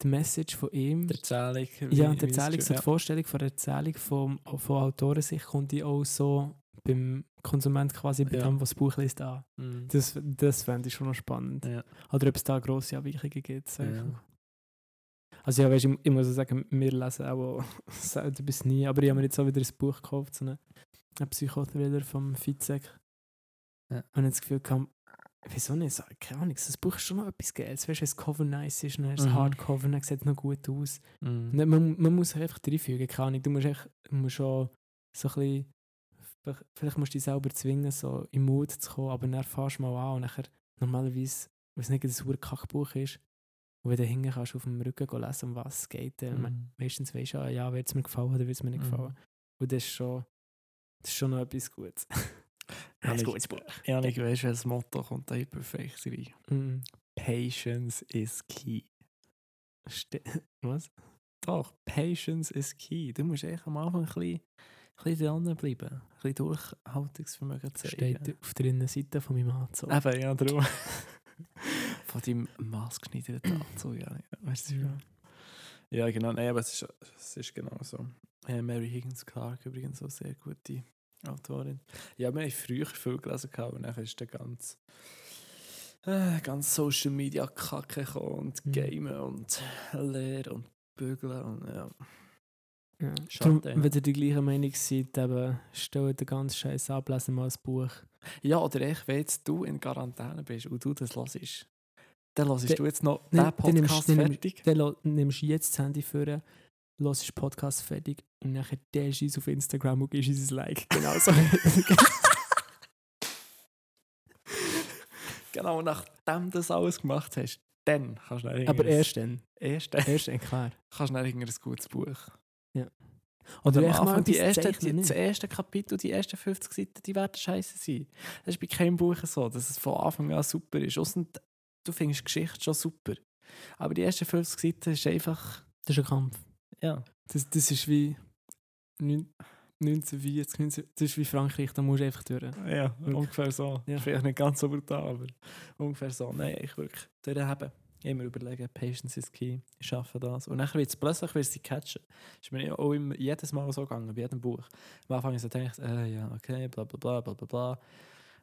die Message von ihm? Die Erzählung. ja, die Erzählung, so die ja. Vorstellung von der Erzählung vom, von Autorensicht kommt die auch so beim Konsument quasi bei Ja. dem, was das Buch liest, an. Mhm. Das, das fände ich schon noch spannend. Ja. Oder ob es da grosse Abweichungen gibt. Ja. Also ja, weißt, ich, ich muss sagen, wir lesen auch <laughs> selten bis nie, aber ich habe mir jetzt auch wieder ein Buch gekauft, so einen, Psychothriller vom Fizek. Ja. Und ich das Gefühl gehabt, wieso nicht, keine Ahnung, das Buch ist schon noch etwas Geiles. Weißt du, wenn das Cover nice ist, dann ist es Mhm. Hardcover, dann sieht es noch gut aus. Mhm. Und Man, man muss sich einfach reinfügen, keine Ahnung, du musst, echt, musst schon so ein bisschen, vielleicht- vielleicht musst du dich selber zwingen, so im Mut zu kommen, aber dann fährst du mal an und nachher normalerweise, wenn es nicht ein super Kackbuch ist, und wenn du hinten kannst auf dem Rücken gehen lesen, um was es geht, dann Mhm. meistens weisst du, ah, ja, wird es mir gefallen oder wird es mir nicht Mhm. gefallen. Und das ist schon, das ist schon noch etwas Gutes. <laughs> Ja, ein gutes Buch. Ja, ich weiß, welches Motto kommt da perfekt rein. Mhm. Patience is key. Ste- <laughs> Was? Doch, Patience is key. Du musst echt am Anfang ein bisschen, ein bisschen dranbleiben. Ein bisschen Durchhaltungsvermögen zeigen. Steht auf der Innenseite von meinem Anzug. Eben, ja, darum. <laughs> <laughs> Von deinem maßgeschneiderten Anzug, ja. ja. Weißt du, Ja. genau. Nein, aber es ist, es ist genau so. Äh, Mary Higgins Clark übrigens auch sehr gute Autorin. Ja, wir haben früher viel gelesen, aber dann ist der ganz, äh, ganz Social Media Kacke und Mhm. Gamen und Lehren und Bügeln und ja. Ja. Schade, Darum, ja. wenn ihr die gleiche Meinung seid, eben, stellt den ganzen Scheiß ab, lesen mal ein Buch. Ja, oder echt, wenn jetzt du in Quarantäne bist und du das hörst, dann hörst Dann- du jetzt noch dann- den dann nimmst- Podcast dann nimmst- fertig. Dann lo- nimmst du jetzt das Handy vor, hörst den Podcast fertig und dann teilst du uns auf Instagram und gibst uns ein Like. Genau so. <laughs> Genau, nachdem du das alles gemacht hast, dann kannst du dann Aber erst dann. erst dann Erst dann, klar. kannst du dann irgendein gutes Buch. Oder am Anfang die ersten, die, das erste Kapitel, die ersten 50 Seiten, die werden scheiße sein. Das ist bei keinem Buch so, dass es von Anfang an super ist. Ausser du findest die Geschichte schon super. Aber die ersten 50 Seiten ist einfach, Das ist ein Kampf. ja. Das, das ist wie neun- 1940, 19, das ist wie Frankreich, da musst du einfach durch. Ja, ungefähr so. Ja. Vielleicht nicht ganz so brutal, aber ungefähr so. Nein, ich wirklich durchheben. Immer überlegen, Patience is key, ich schaffe das. Und dann wird es plötzlich wird sie catchen. Das ist mir auch immer, jedes Mal so gegangen, bei jedem Buch. Am Anfang habe ich äh, ja, okay, bla bla bla bla bla.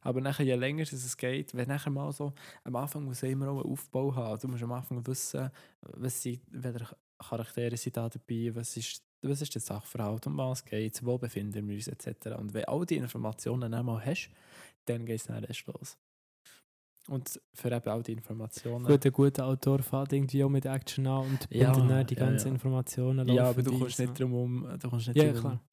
Aber nachher, je länger es geht, wenn nachher mal so, am Anfang muss ich immer auch einen Aufbau haben. Du musst am Anfang wissen, was sind, welche Charaktere sind da dabei, was ist, was ist der Sachverhalt, um was geht wo befinden wir uns, etc. Und wenn all die Informationen einmal hast, dann geht es dann erst los. Und für eben all die Informationen. Gut, ein guter Autor fährt irgendwie auch mit Action an und Ja, bindet dann die ja, ganzen ja. Informationen ja, aber du kommst nicht drum um. Du kommst nicht Ja, drum klar.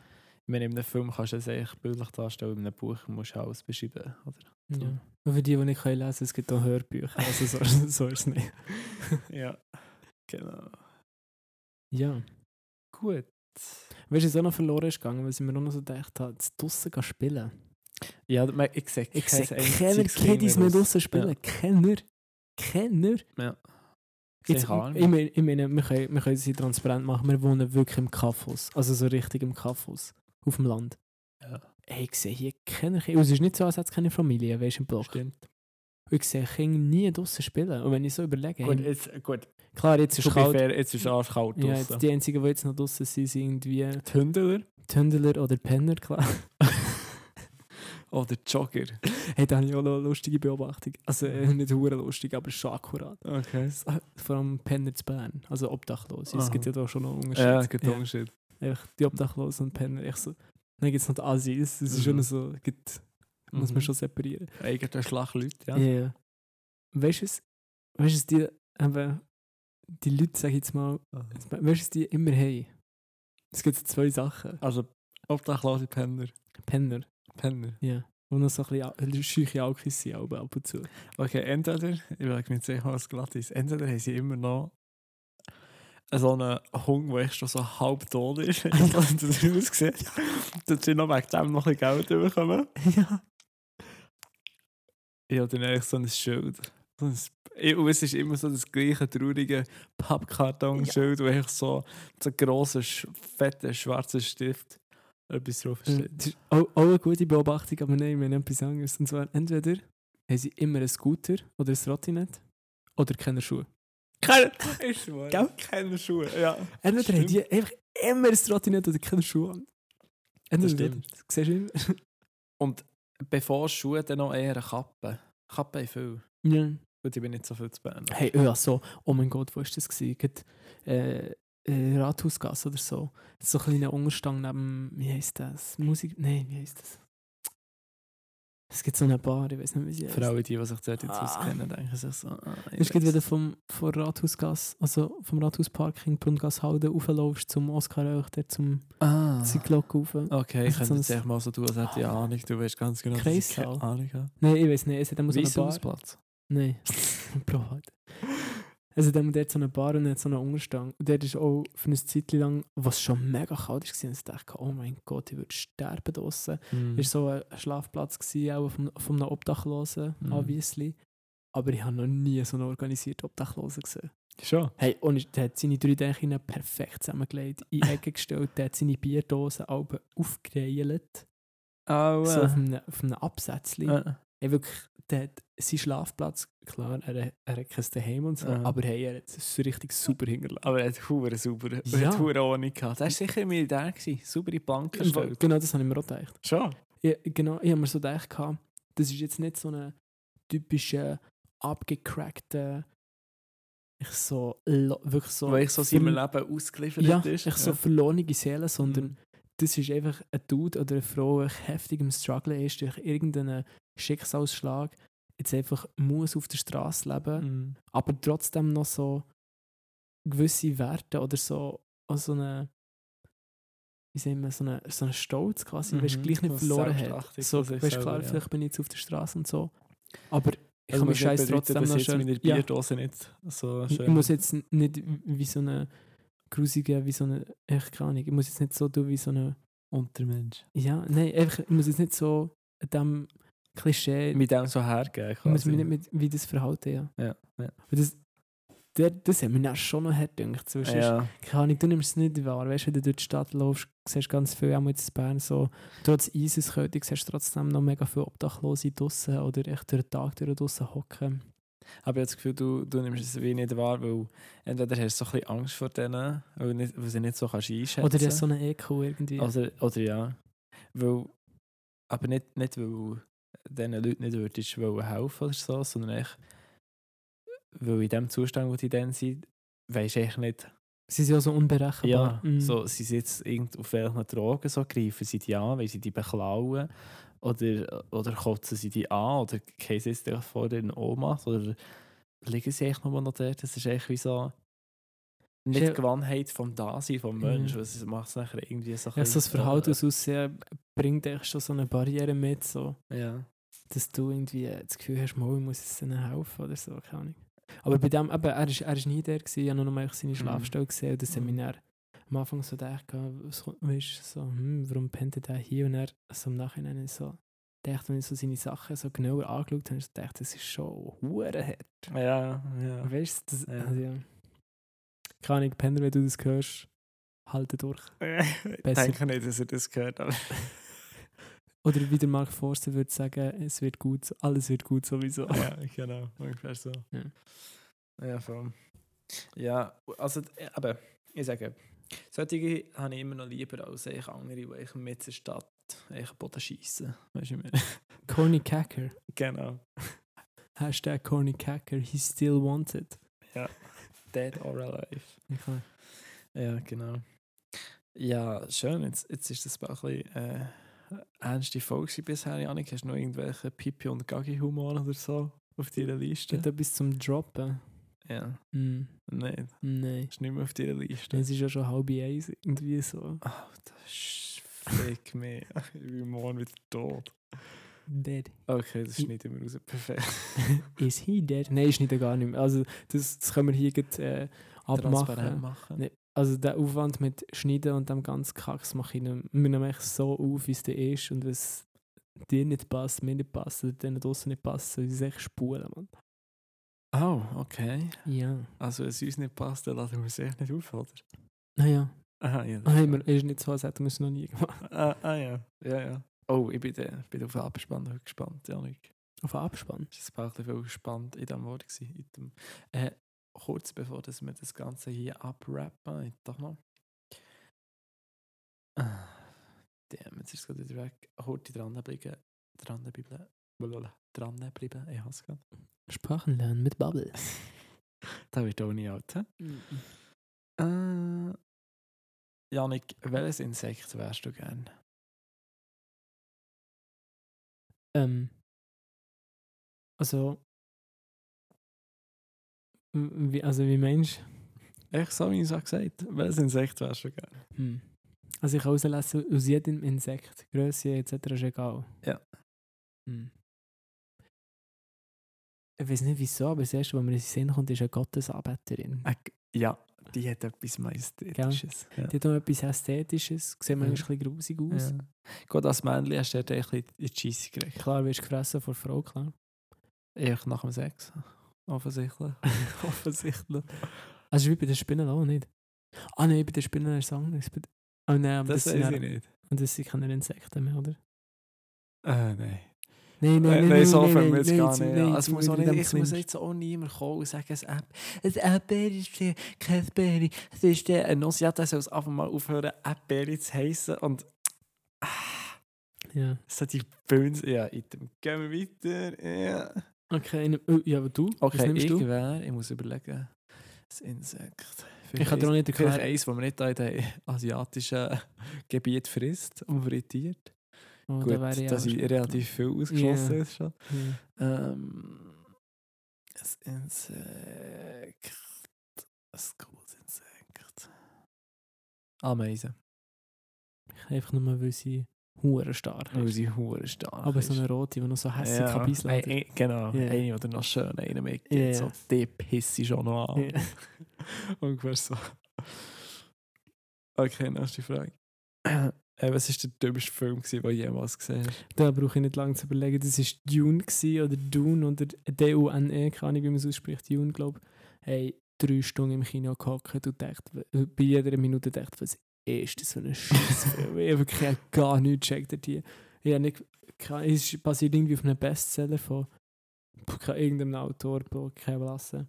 Ich meine, in einem Film kannst du es eigentlich bildlich darstellen, in einem Buch musst du alles beschreiben. Oder? Ja. Und für die, die nicht lesen können, es gibt auch Hörbücher. Also so, <laughs> so ist es nicht. <laughs> ja, genau. Ja. Gut. Weißt du, was auch noch verloren ist gegangen, weil ich mir auch noch so gedacht habe, zu draussen spielen. Ja, ich sehe Ich sehe kein keiner einziges Kiddies mehr aus. draussen spielen. Keiner. Keiner. Ja. Jetzt, ich meine, ich meine, wir können, wir können sie transparent machen. Wir wohnen wirklich im Kaffhaus. Also so richtig im Kaffhaus. Auf dem Land. Ja, Hey, ich sehe hier keine Kinder. Es ist nicht so, als hätte es keine Familie, weißt du, im Block. stimmt. Und ich sehe Kinder nie draussen spielen. Und wenn ich so überlege, Gut, jetzt, gut. klar, jetzt ist es kalt. fair, jetzt ist es arschkalt Ja, jetzt die einzigen, die jetzt noch draussen sind, sind irgendwie Die Hündler die Hündler oder Penner, klar. <laughs> oder Jogger. <laughs> hey, da habe ich auch noch eine lustige Beobachtung. Also äh, nicht hure lustig, aber schon akkurat. Okay. Äh, Vor allem Penner zu Bern, also Obdachlose. Es gibt ja da schon noch einen Unterschied. Ja, es gibt einen Unterschied. Einfach die Obdachlosen und Penner. Ich so. Dann gibt es noch die Asis. Das ist Mhm. schon so, gibt, muss man Mhm. schon separieren. Eigentlich Schlachleute, ja. Ja. ja. Weißt du? Weißt du die, eben, die Leute, sag ich jetzt mal, Aha. weißt du die immer haben? Es gibt so zwei Sachen. Also, obdachlose Penner. Penner, Penner. ja. Und noch so ein bisschen scheuche Alkis sind, aber ab und zu. Okay, entweder, ich will mir sicher was glatt ist, entweder haben sie immer noch so einen Hund, der echt schon so halb tot ist, <laughs> wenn das aussieht, dass sie noch wegen dem noch ein bisschen Geld bekommen. ja. Ich habe dann eigentlich so ein Schild. So ein, Sp- und es ist immer so das gleiche traurige Pappkartonschild, wo echt so so ein grosser, sch- fetter, schwarzer Stift etwas drauf Äh, steht. Das ist auch, auch eine gute Beobachtung, aber nein, wir haben etwas anderes. Und zwar, entweder haben sie immer einen Scooter oder ein Trottinett oder keine Schuhe. Keine, ich Gell? keine Schuhe. Ja. Entweder haben die einfach immer ein Trottinett oder keine Schuhe an. Entweder stimmt. das. Siehst du immer? <laughs> Und bevor Schuhe dann noch eher eine Kappe. Kappe haben viel. ja. Gut, ich bin nicht so viel zu Bern. Hey, ja, so, oh mein Gott, wo war das? Gewesen? Gerade, äh, äh, Rathausgasse oder so. So ein kleiner Unterstand neben, wie heisst das? Musik? Nein, wie heisst das? Es gibt so eine Bar, ich weiß nicht, wie sie heisst. Für alle, die, die sich dort jetzt Ah. auskennen, denken sich so, ah, Das geht wieder vom, vom Rathausgasse, also vom Rathausparking Brungasshalden rauflaufst zum der zum Ah. Zyklok rauf. Okay, ich könnte jetzt echt mal so tun, als hätte ich Ah. Ahnung. Du weißt ganz genau, dass ich keine Ahnung habe. Nein, ich weiß nicht, es hat immer so eine Bar. Nein, <laughs> Bro, halt. Also dann dort so eine Bar und hat so einen Unterstand. Und dort ist auch für eine Zeit lang, was schon mega kalt war, und ich dachte, oh mein Gott, ich würde sterben draussen. Mhm. Es war so ein Schlafplatz, gewesen, auch von, von einem Obdachlosen, Mhm. obviously. Aber ich habe noch nie so einen organisierten Obdachlosen gesehen. Schon. Hey, und der hat seine drei Dächer perfekt zusammengelegt, in Ecke gestellt, der hat seine Bierdosen alle aufgereilt, Oh, so auf einem, auf einem Absätzchen. äh. Hey, wirklich, der hat seinen Schlafplatz, klar, er, er hat kein Daheim und so, Aha. aber hey, er hat es so richtig super hinterlassen. Aber er hat hure sauber. Er Ja. hat hure ohne gehabt. Das war sicher meine Idee. Gewesen. Saubere Banken gestellt. Genau, das habe ich mir auch gedacht. Schon? Ja, genau, ich habe mir so gedacht, gehabt, das ist jetzt nicht so eine typische, abgecrackte, ich so, wirklich so... Weil ich so seinem Leben ausgeliefert Ja, ist. ich so verlorene Seele, sondern Mhm. Das ist einfach ein Dude oder eine Frau, die heftig im Struggle ist durch irgendeinen Schicksalsschlag, jetzt einfach muss auf der Straße leben, Mhm. aber trotzdem noch so gewisse Werte oder so, also so eine, wie sagen wir, so eine, so einen Stolz quasi, Mhm, gleich nicht verloren hat. So, weißt du, klar, selber, ja. vielleicht bin ich jetzt auf der Straße und so, aber ich Also kann mir muss scheiß trotzdem dass noch schön... meine Ja, Bierdose nicht so ich schön ich muss jetzt nicht wie so eine grusige, wie so eine, echt keine Ahnung, ich muss jetzt nicht so tun wie so eine, Untermensch. ja, nein, einfach, ich muss jetzt nicht so dem Klischee, Mit dem so hergeben. ich muss mich nicht mit, wie das verhalten, ja. Ja, ja. Und das, der, das hat mich dann schon noch hart gedacht, so, ja. keine Ahnung, du nimmst es nicht wahr, weißt du, wenn du durch die Stadt läufst, siehst ganz viel, auch jetzt in Bern, so, trotz Eiseskälte siehst du trotzdem noch mega viele Obdachlose draussen oder echt durch den Tag durch draussen hocken. Aber ich habe das Gefühl, du, du nimmst es wie nicht wahr, weil entweder hast du so ein bisschen Angst vor denen, weil, nicht, weil sie nicht so kannst einschätzen Oder ist so eine Eco irgendwie. Oder, oder ja. Weil, aber nicht, nicht weil diesen Leuten nicht würdest wollen helfen oder so, sondern echt, weil in dem Zustand, wo die dann sind, weisst du echt nicht, Sie sind ja so unberechenbar. ja, Mhm. so, sie sind jetzt irgend auf welchen Drogen so, greifen sie die an, weil sie die beklauen oder, oder kotzen sie die an oder gehen sie jetzt vor den Omas oder liegen sie echt nur noch dort. Das ist echt wie so nicht die Gewannheit vom Dasein vom Mhm. Menschen, es macht es nachher irgendwie so Ja, so das Verhalten aus Aussehen bringt echt schon so eine Barriere mit, so, Ja. dass du irgendwie das Gefühl hast, mal, ich muss es ihnen helfen oder so, keine Ahnung. Aber bei dem, eben, er ist, er ist nie der gewesen, ich habe nur noch mal seine Schlafstelle gesehen und das Mhm. Seminar am Anfang so gedacht, kommt- weißt, so, hm, warum pennt er da hier und er so im Nachhinein so, dachte, wenn ich so seine Sachen so genauer angeschaut habe, ich so gedacht, das ist schon hure hart. Ja, ja. Weißt du, das, Ja. also, ja. Keine Ahnung, Penner, wenn du das hörst, halte durch. <laughs> ich denke nicht, dass er das gehört aber <laughs> Oder wie der Mark Forster würde sagen, es wird gut, so- alles wird gut sowieso. ja, genau, ungefähr so. Ja. Ja, voll. Ja, also, äh, aber ich sage, solche habe ich immer noch lieber als ich andere, die ich mit der Stadt ich Boden schiessen. Weißt du, ich? <laughs> Corny Cacker. Genau. Hashtag Corny Cacker, he's still wanted. Dead or alive. Okay. Ja, genau. Ja, schön. Jetzt, jetzt ist das ein bisschen äh, ernste Folge bisher, Janik. Hast du noch irgendwelche Pipi- und Gagi-Humor oder so auf deiner Liste? Geht etwas zum Droppen? Ja, Hm, nein. nein. Ist nicht mehr auf deiner Liste. Es ist ja schon halb eins, irgendwie so. Ah, das ist fick mich. <laughs> Ich bin morgen wieder tot. Dead. Okay, das schneiden wir raus. Perfekt. <laughs> Is he dead? Nein, ist nicht gar nicht mehr. Also, das, das können wir hier grad, äh, abmachen. machen. Nee. Also, der Aufwand mit Schneiden und dem ganzen Kacks mache ich nicht. Wir nehmen so auf, wie es dir ist. Und wenn es dir nicht passt, mir nicht passt, oder denen draussen nicht passt, soll ich es echt spulen, Mann. Oh, okay. Ja. Also, wenn es uns nicht passt, dann laden wir es echt nicht auf, oder? Naja. Aha, ja. Ah, wir- ist nicht so, als hätten wir es noch nie gemacht. Ah, ah ja. Ja, ja. Oh, ich bin, der, bin auf den Abspann heute gespannt, Janik. Auf den Abspann. Es war ein bisschen viel gespannt in diesem Wort. gewesen, In dem, äh, kurz bevor dass wir das Ganze hier abrappen, ich doch noch. Ah, damn, jetzt ist es gerade wieder weg. Kurz dranbleiben. Dranbleiben. Blablabla. Dranbleiben. Ich hasse es gerade. Sprachen lernen mit Bubble. <laughs> Da wird auch nicht alt. hä? Äh, Janik, welches Insekt wärst du gern? Ähm, also, wie, also wie meinst Echt so, wie ich es auch gesagt habe. Welches Insekt wärst du gern? du? Hm. Also ich kann auslesen, aus jedem Insekt, Größe etc. ist egal. Ja. Hm. Ich weiß nicht wieso, aber das erste, was mir in den Sinn kommt, ist eine Gottesanbeterin. Ja, die hat etwas Majestätisches. Ja. Die hat auch etwas Ästhetisches, sieht Ja. manchmal ein bisschen grusig aus. Ja. Gut, als Männchen hast du dort ein bisschen in die Scheisse gekriegt. Klar, wirst du gefressen von der Frau, klar. Ich nach dem Sex. Offensichtlich. <laughs> Offensichtlich. Also wie bei den Spinnen auch nicht. Ah nein, bei den Spinnen ist es anders. Ah nein, aber Das das, weiß ich nicht. Und das sind keine Insekten mehr, oder? Äh, nein. Nein, Nein, nein, so fangen wir jetzt gar nicht nein. Es muss, auch nicht, es dem muss jetzt auch niemand kommen und sagen, ein ein Erdbeere ist kein Berry. Es ist der, ein Nosiata soll es einfach mal aufhören, Erdbeere zu heissen. Und ah, Ja. so die Böns, ja, item. Gehen wir weiter. Ja. Okay, ja, aber du? Was Okay, nimmst ich du? wäre, ich muss überlegen, das Insekt. Ich kann dir auch nicht Vielleicht erklären. eins, das man nicht in den asiatischen Gebiet frisst und frittiert. Oh, Gut, da auch ich schon- relativ viel ausgeschlossen Ja. ist schon. Ja. Ähm, ein Insekt. Ein cooles Insekt. Ameisen. Ich einfach nur, weil sie hure stark Weil sie hure stark Aber so eine rote, die noch so hässlich ja. kann beißen Ei- kann. ei- Genau, Ja. eine oder noch schön eine mit. Ja, ja. So, die pisse ich schon noch an. Ja. <laughs> Ungefähr so. Okay, nächste Frage. Äh, was war der dümmste Film, gewesen, den du jemals gesehen hast? Da brauche ich nicht lange zu überlegen. Das war Dune gewesen, oder Dune oder D-U-N-E, keine Ahnung, wie man es ausspricht. Dune, glaube ich. Hey, drei Stunden im Kino gehockt und dachte, bei jeder Minute dachte, was ist das für ein Scheißfilm? ich habe wirklich gar nichts gecheckt dort. Ich habe nicht, es basiert irgendwie auf einem Bestseller von irgendeinem Autor, keine lassen.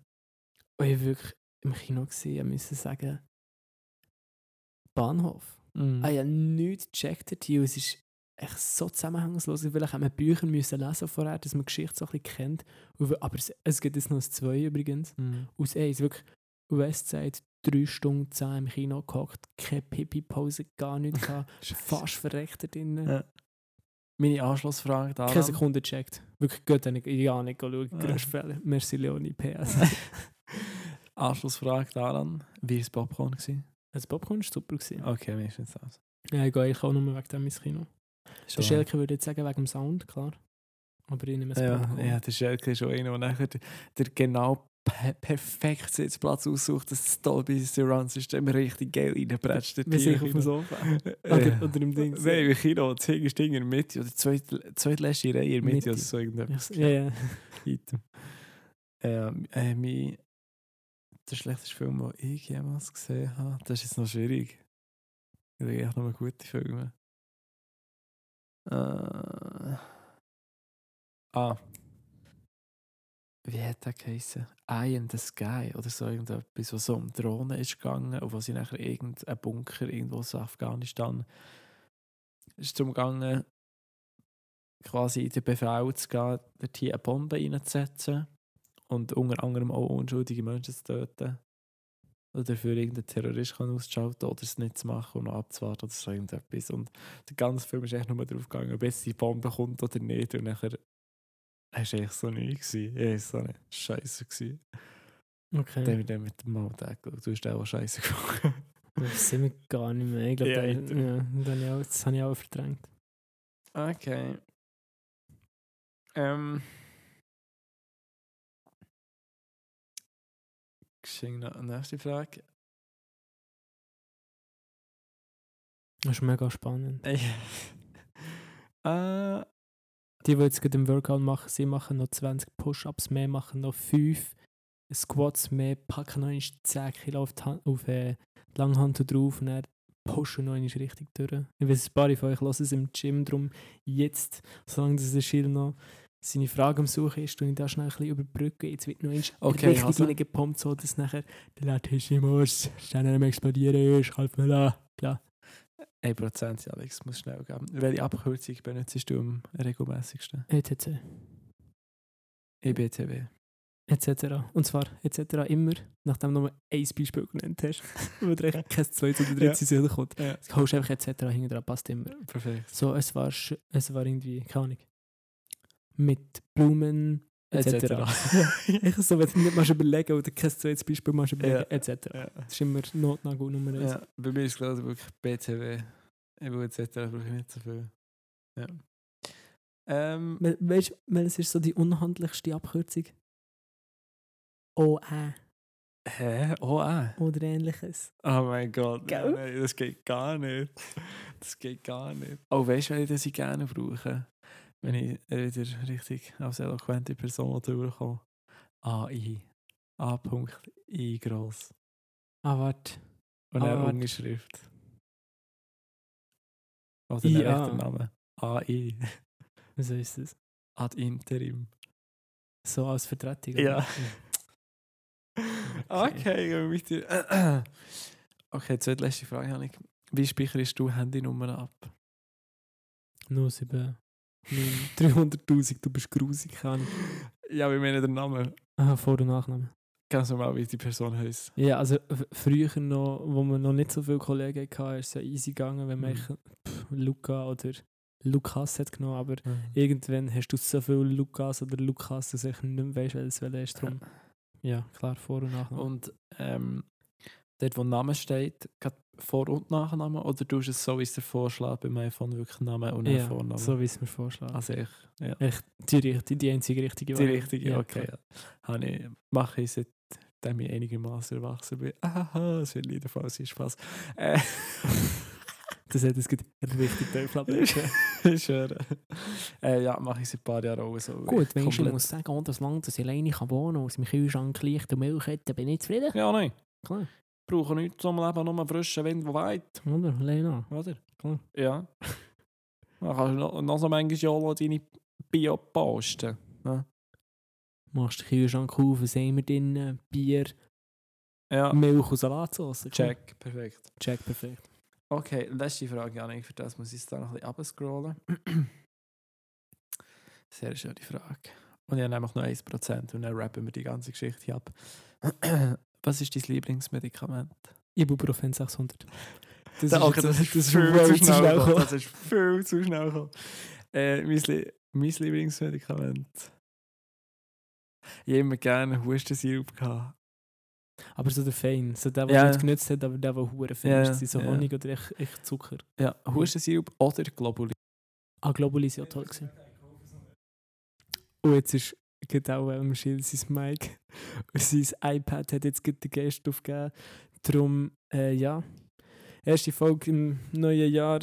Und ich wirklich im Kino gesehen, müssen sagen, Bahnhof. Ah, ich habe nichts gecheckt und es ist echt so zusammenhangslos. Vielleicht haben wir Bücher müssen lesen vorher, dass man Geschichte so ein bisschen kennt. Aber es, es gibt jetzt noch ein zwei übrigens. Mhm. Aus eins, wirklich Westside, drei Stunden zehn im Kino gehockt, keine Pipi-Pause, gar nichts <laughs> gehabt, fast verreckt da drinnen. Ja. Meine Anschlussfrage da. Keine Sekunde gecheckt. Wirklich gut, ich ja nicht schauen. Ja. Größte Fehler. Merci Leonie, PS. <laughs> <laughs> Anschlussfrage daran. Wie war das Popcorn? Gewesen? Das Popcorn war super. Gewesen. Okay, jetzt das. Ja, ich gehe eigentlich auch nur wegen dem ins Kino. Der Schelke würde jetzt sagen, wegen dem Sound, klar. Aber ich nehme das Ja, Popcorn. ja, der Schelke ist schon einer, der nachher der, der genau pe perfekten Sitzplatz aussucht, dass das Dolby Surround System richtig geil reinbretscht. Wir sind auf dem Sofa. <laughs> Oder, Oder, oder im Ding. Nein, im Kino, das hinterste Ding in der Mitte, oder die zweitletzte Reihe in der Mitte, Mitte. oder so irgendetwas. Ja, ja. Item. Ähm, äh, mein, der schlechteste Film, den ich jemals gesehen habe, das ist jetzt noch schwierig. Ich will echt nur gute Filme. Äh, ah. Wie hat der geheißen? Eye in the Sky oder so irgendetwas, wo so um Drohnen ist gegangen und wo sie nachher irgendein Bunker irgendwo in Afghanistan ist darum gegangen, quasi den Befehl zu geben, dort hier eine Bombe reinzusetzen und unter anderem auch unschuldige Menschen zu töten. Oder dafür irgendeinen Terrorist kann oder es nicht zu machen und noch abzuwarten oder so irgendetwas. Und der ganze Film ist echt nur darauf gegangen, ob jetzt die Bombe kommt oder nicht. Und nachher war es eigentlich so nichts. Ja, es war so eine Scheiße. gewesen. Okay. Dann mit dem mit dem Maltag. Du hast auch Scheiße gefunden. Das sind wir gar nicht mehr. Ich glaube, Ja, ja, das habe ich auch verdrängt. Okay. Ähm. Geschenk noch eine nächste Frage. Das ist mega spannend. <laughs> äh, Die, die jetzt gerade im Workout machen, sie machen noch 20 Push-Ups mehr, machen noch 5 Squats mehr, packen noch einmal 10 Kilo auf die, Hand, auf, äh, die Langhantel drauf und dann pushen noch richtig durch. Ich weiß, ein paar von euch hören es im Gym, darum jetzt, solange das Schild noch seine Frage am Suchen ist, und ich da schnell ein bisschen überbrücken. Jetzt wird noch einmal Okay, richtig also- reingepumpt, so dass nachher der Latissimus schnell am explodieren ist, halt mal da. Klar. 1% Alex, muss schnell geben. Welche Abkürzung benutzt du am regelmäßigsten? etc. EBTW. etc. Und zwar etc. immer, nachdem du nur ein Beispiel genannt hast, <laughs> wo echt kein zweites oder drittes Ja. kommt. Ja. Du haust einfach etc. hinten dran, passt immer. Perfekt. So, es war, es war irgendwie, keine Ahnung, mit Blumen etc. Echt <laughs> so, wenn du nicht mal überlegen oder kein zweites Beispiel mal überlegen, Ja. etc. ja. Das ist immer Notnagel Nummer eins. ja. Bei mir ist gerade wirklich BTW. Ich will etc. brauche ich nicht so viel. Ja. Ähm, We weißt du, welches ist so die unhandlichste Abkürzung? OE hä? Ah. oder ähnliches. Oh mein Gott. Gell? Nein, das geht gar nicht. Das geht gar nicht. Oh, weißt du, welche ich gerne brauche? Wenn ich wieder richtig als eloquente Person durchkomme. AI. A.I. gross. Ah, warte. Und Ah, dann warte. Unterschrift. Oder IA. der echte Name. AI. Wieso <laughs> ist das? Ad interim. So als Vertretung? Ja. <laughs> Okay, gehen wir weiter. <clears throat> Okay, zweitletzte Frage habe ich. Wie speicherst du Handynummern ab? 07. 300'000, du bist grusig, Ahnung. Ja, wie meine den Namen? Ah, Vor- und Nachname. Ganz normal, wie die Person heißt. Ja, also früher noch, wo man noch nicht so viele Kollegen hatte, ist es ja easy gegangen, wenn man Mhm. pff, Luca oder Lukas hat genommen, aber irgendwann hast du so viele Lukas oder Lukas, dass ich nicht mehr weißt, welches welches ist. Drum. Ja, klar, Vor- und Nachname. Und ähm, dort, wo Name steht, Vor- und Nachname, oder tust du es so, wie es der Vorschlag beim iPhone wirklich Name und dann ja, Vorname? so wie es mir vorschlägt. Also ich, ja. Echt die, richtige, die einzige richtige Die Variante. richtige, Ja, okay. Ja. Habe ich, mache ich seitdem ich einigermaßen erwachsen bin. Aha, das wird leider falsch, ist Spaß. Äh, <laughs> Das hat es richtig Teufel abgelegt. ich. Äh, ja, mache ich seit ein paar Jahren auch so. Gut, wenn ich muss sagen, oh, das Land, das ich alleine kann wohnen aus dem Kühlschrank Licht und Milch dann bin ich zufrieden. Ja, nein. Klar. Brauche nichts zum Leben, nur frischen Wind, der weht. Oder? Lena. Oder? Klar. Ja. <laughs> Dann kannst du noch, noch so manchmal ja auch deine Bio posten. Ne? machst den Kühlschrank auf, haben wir drin? Bier, Ja, Milch und Salatsauce. Check, perfekt. Check, perfekt. Okay, letzte Frage, Janik. Für das muss ich jetzt da noch ein bisschen abscrollen. <clears throat> Sehr schöne Frage. Und ich habe nämlich noch 1% und dann rappen wir die ganze Geschichte ab. <clears throat> Was ist dein Lieblingsmedikament? Ibuprofen 600. <laughs> Das Da- jetzt- das ist das viel way zu schnell gekommen. Das ist viel zu schnell gekommen. Äh, mein, mein Lieblingsmedikament. Ich habe immer gerne Hustensirup gehabt. Aber so der Fein, so der, der Ja. nicht genützt hat, aber der, der hure fein Ja, ist, so ja. Honig oder echt, echt Zucker. Ja, Hustensirup oder Globuli. Ah, Globuli ist ja toll gewesen. Und jetzt ist gerade auch am Schild sein Mic. <laughs> Und sein iPad hat jetzt gerade den Geist aufgegeben. Darum, äh, ja. Erste Folge im neuen Jahr.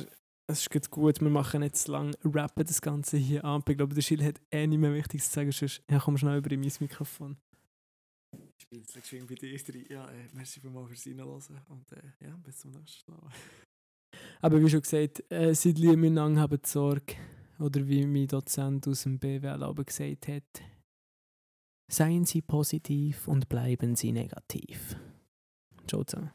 Es ist gut, wir machen zu lang rappen das Ganze hier ab. Ich glaube, der Schild hat eh nicht mehr Wichtiges zu sagen. Sonst, ja, komm schnell über in mein Mikrofon. Ich bin jetzt geschwind bei dir drin. Ja, äh, merci vielmals fürs Reinhören und äh, ja, bis zum nächsten Mal. Aber wie schon gesagt, äh, seid lieb miteinander, habt Sorge. Oder wie mein Dozent aus dem BWL aber gesagt hat, seien Sie positiv und bleiben Sie negativ. Ciao zusammen.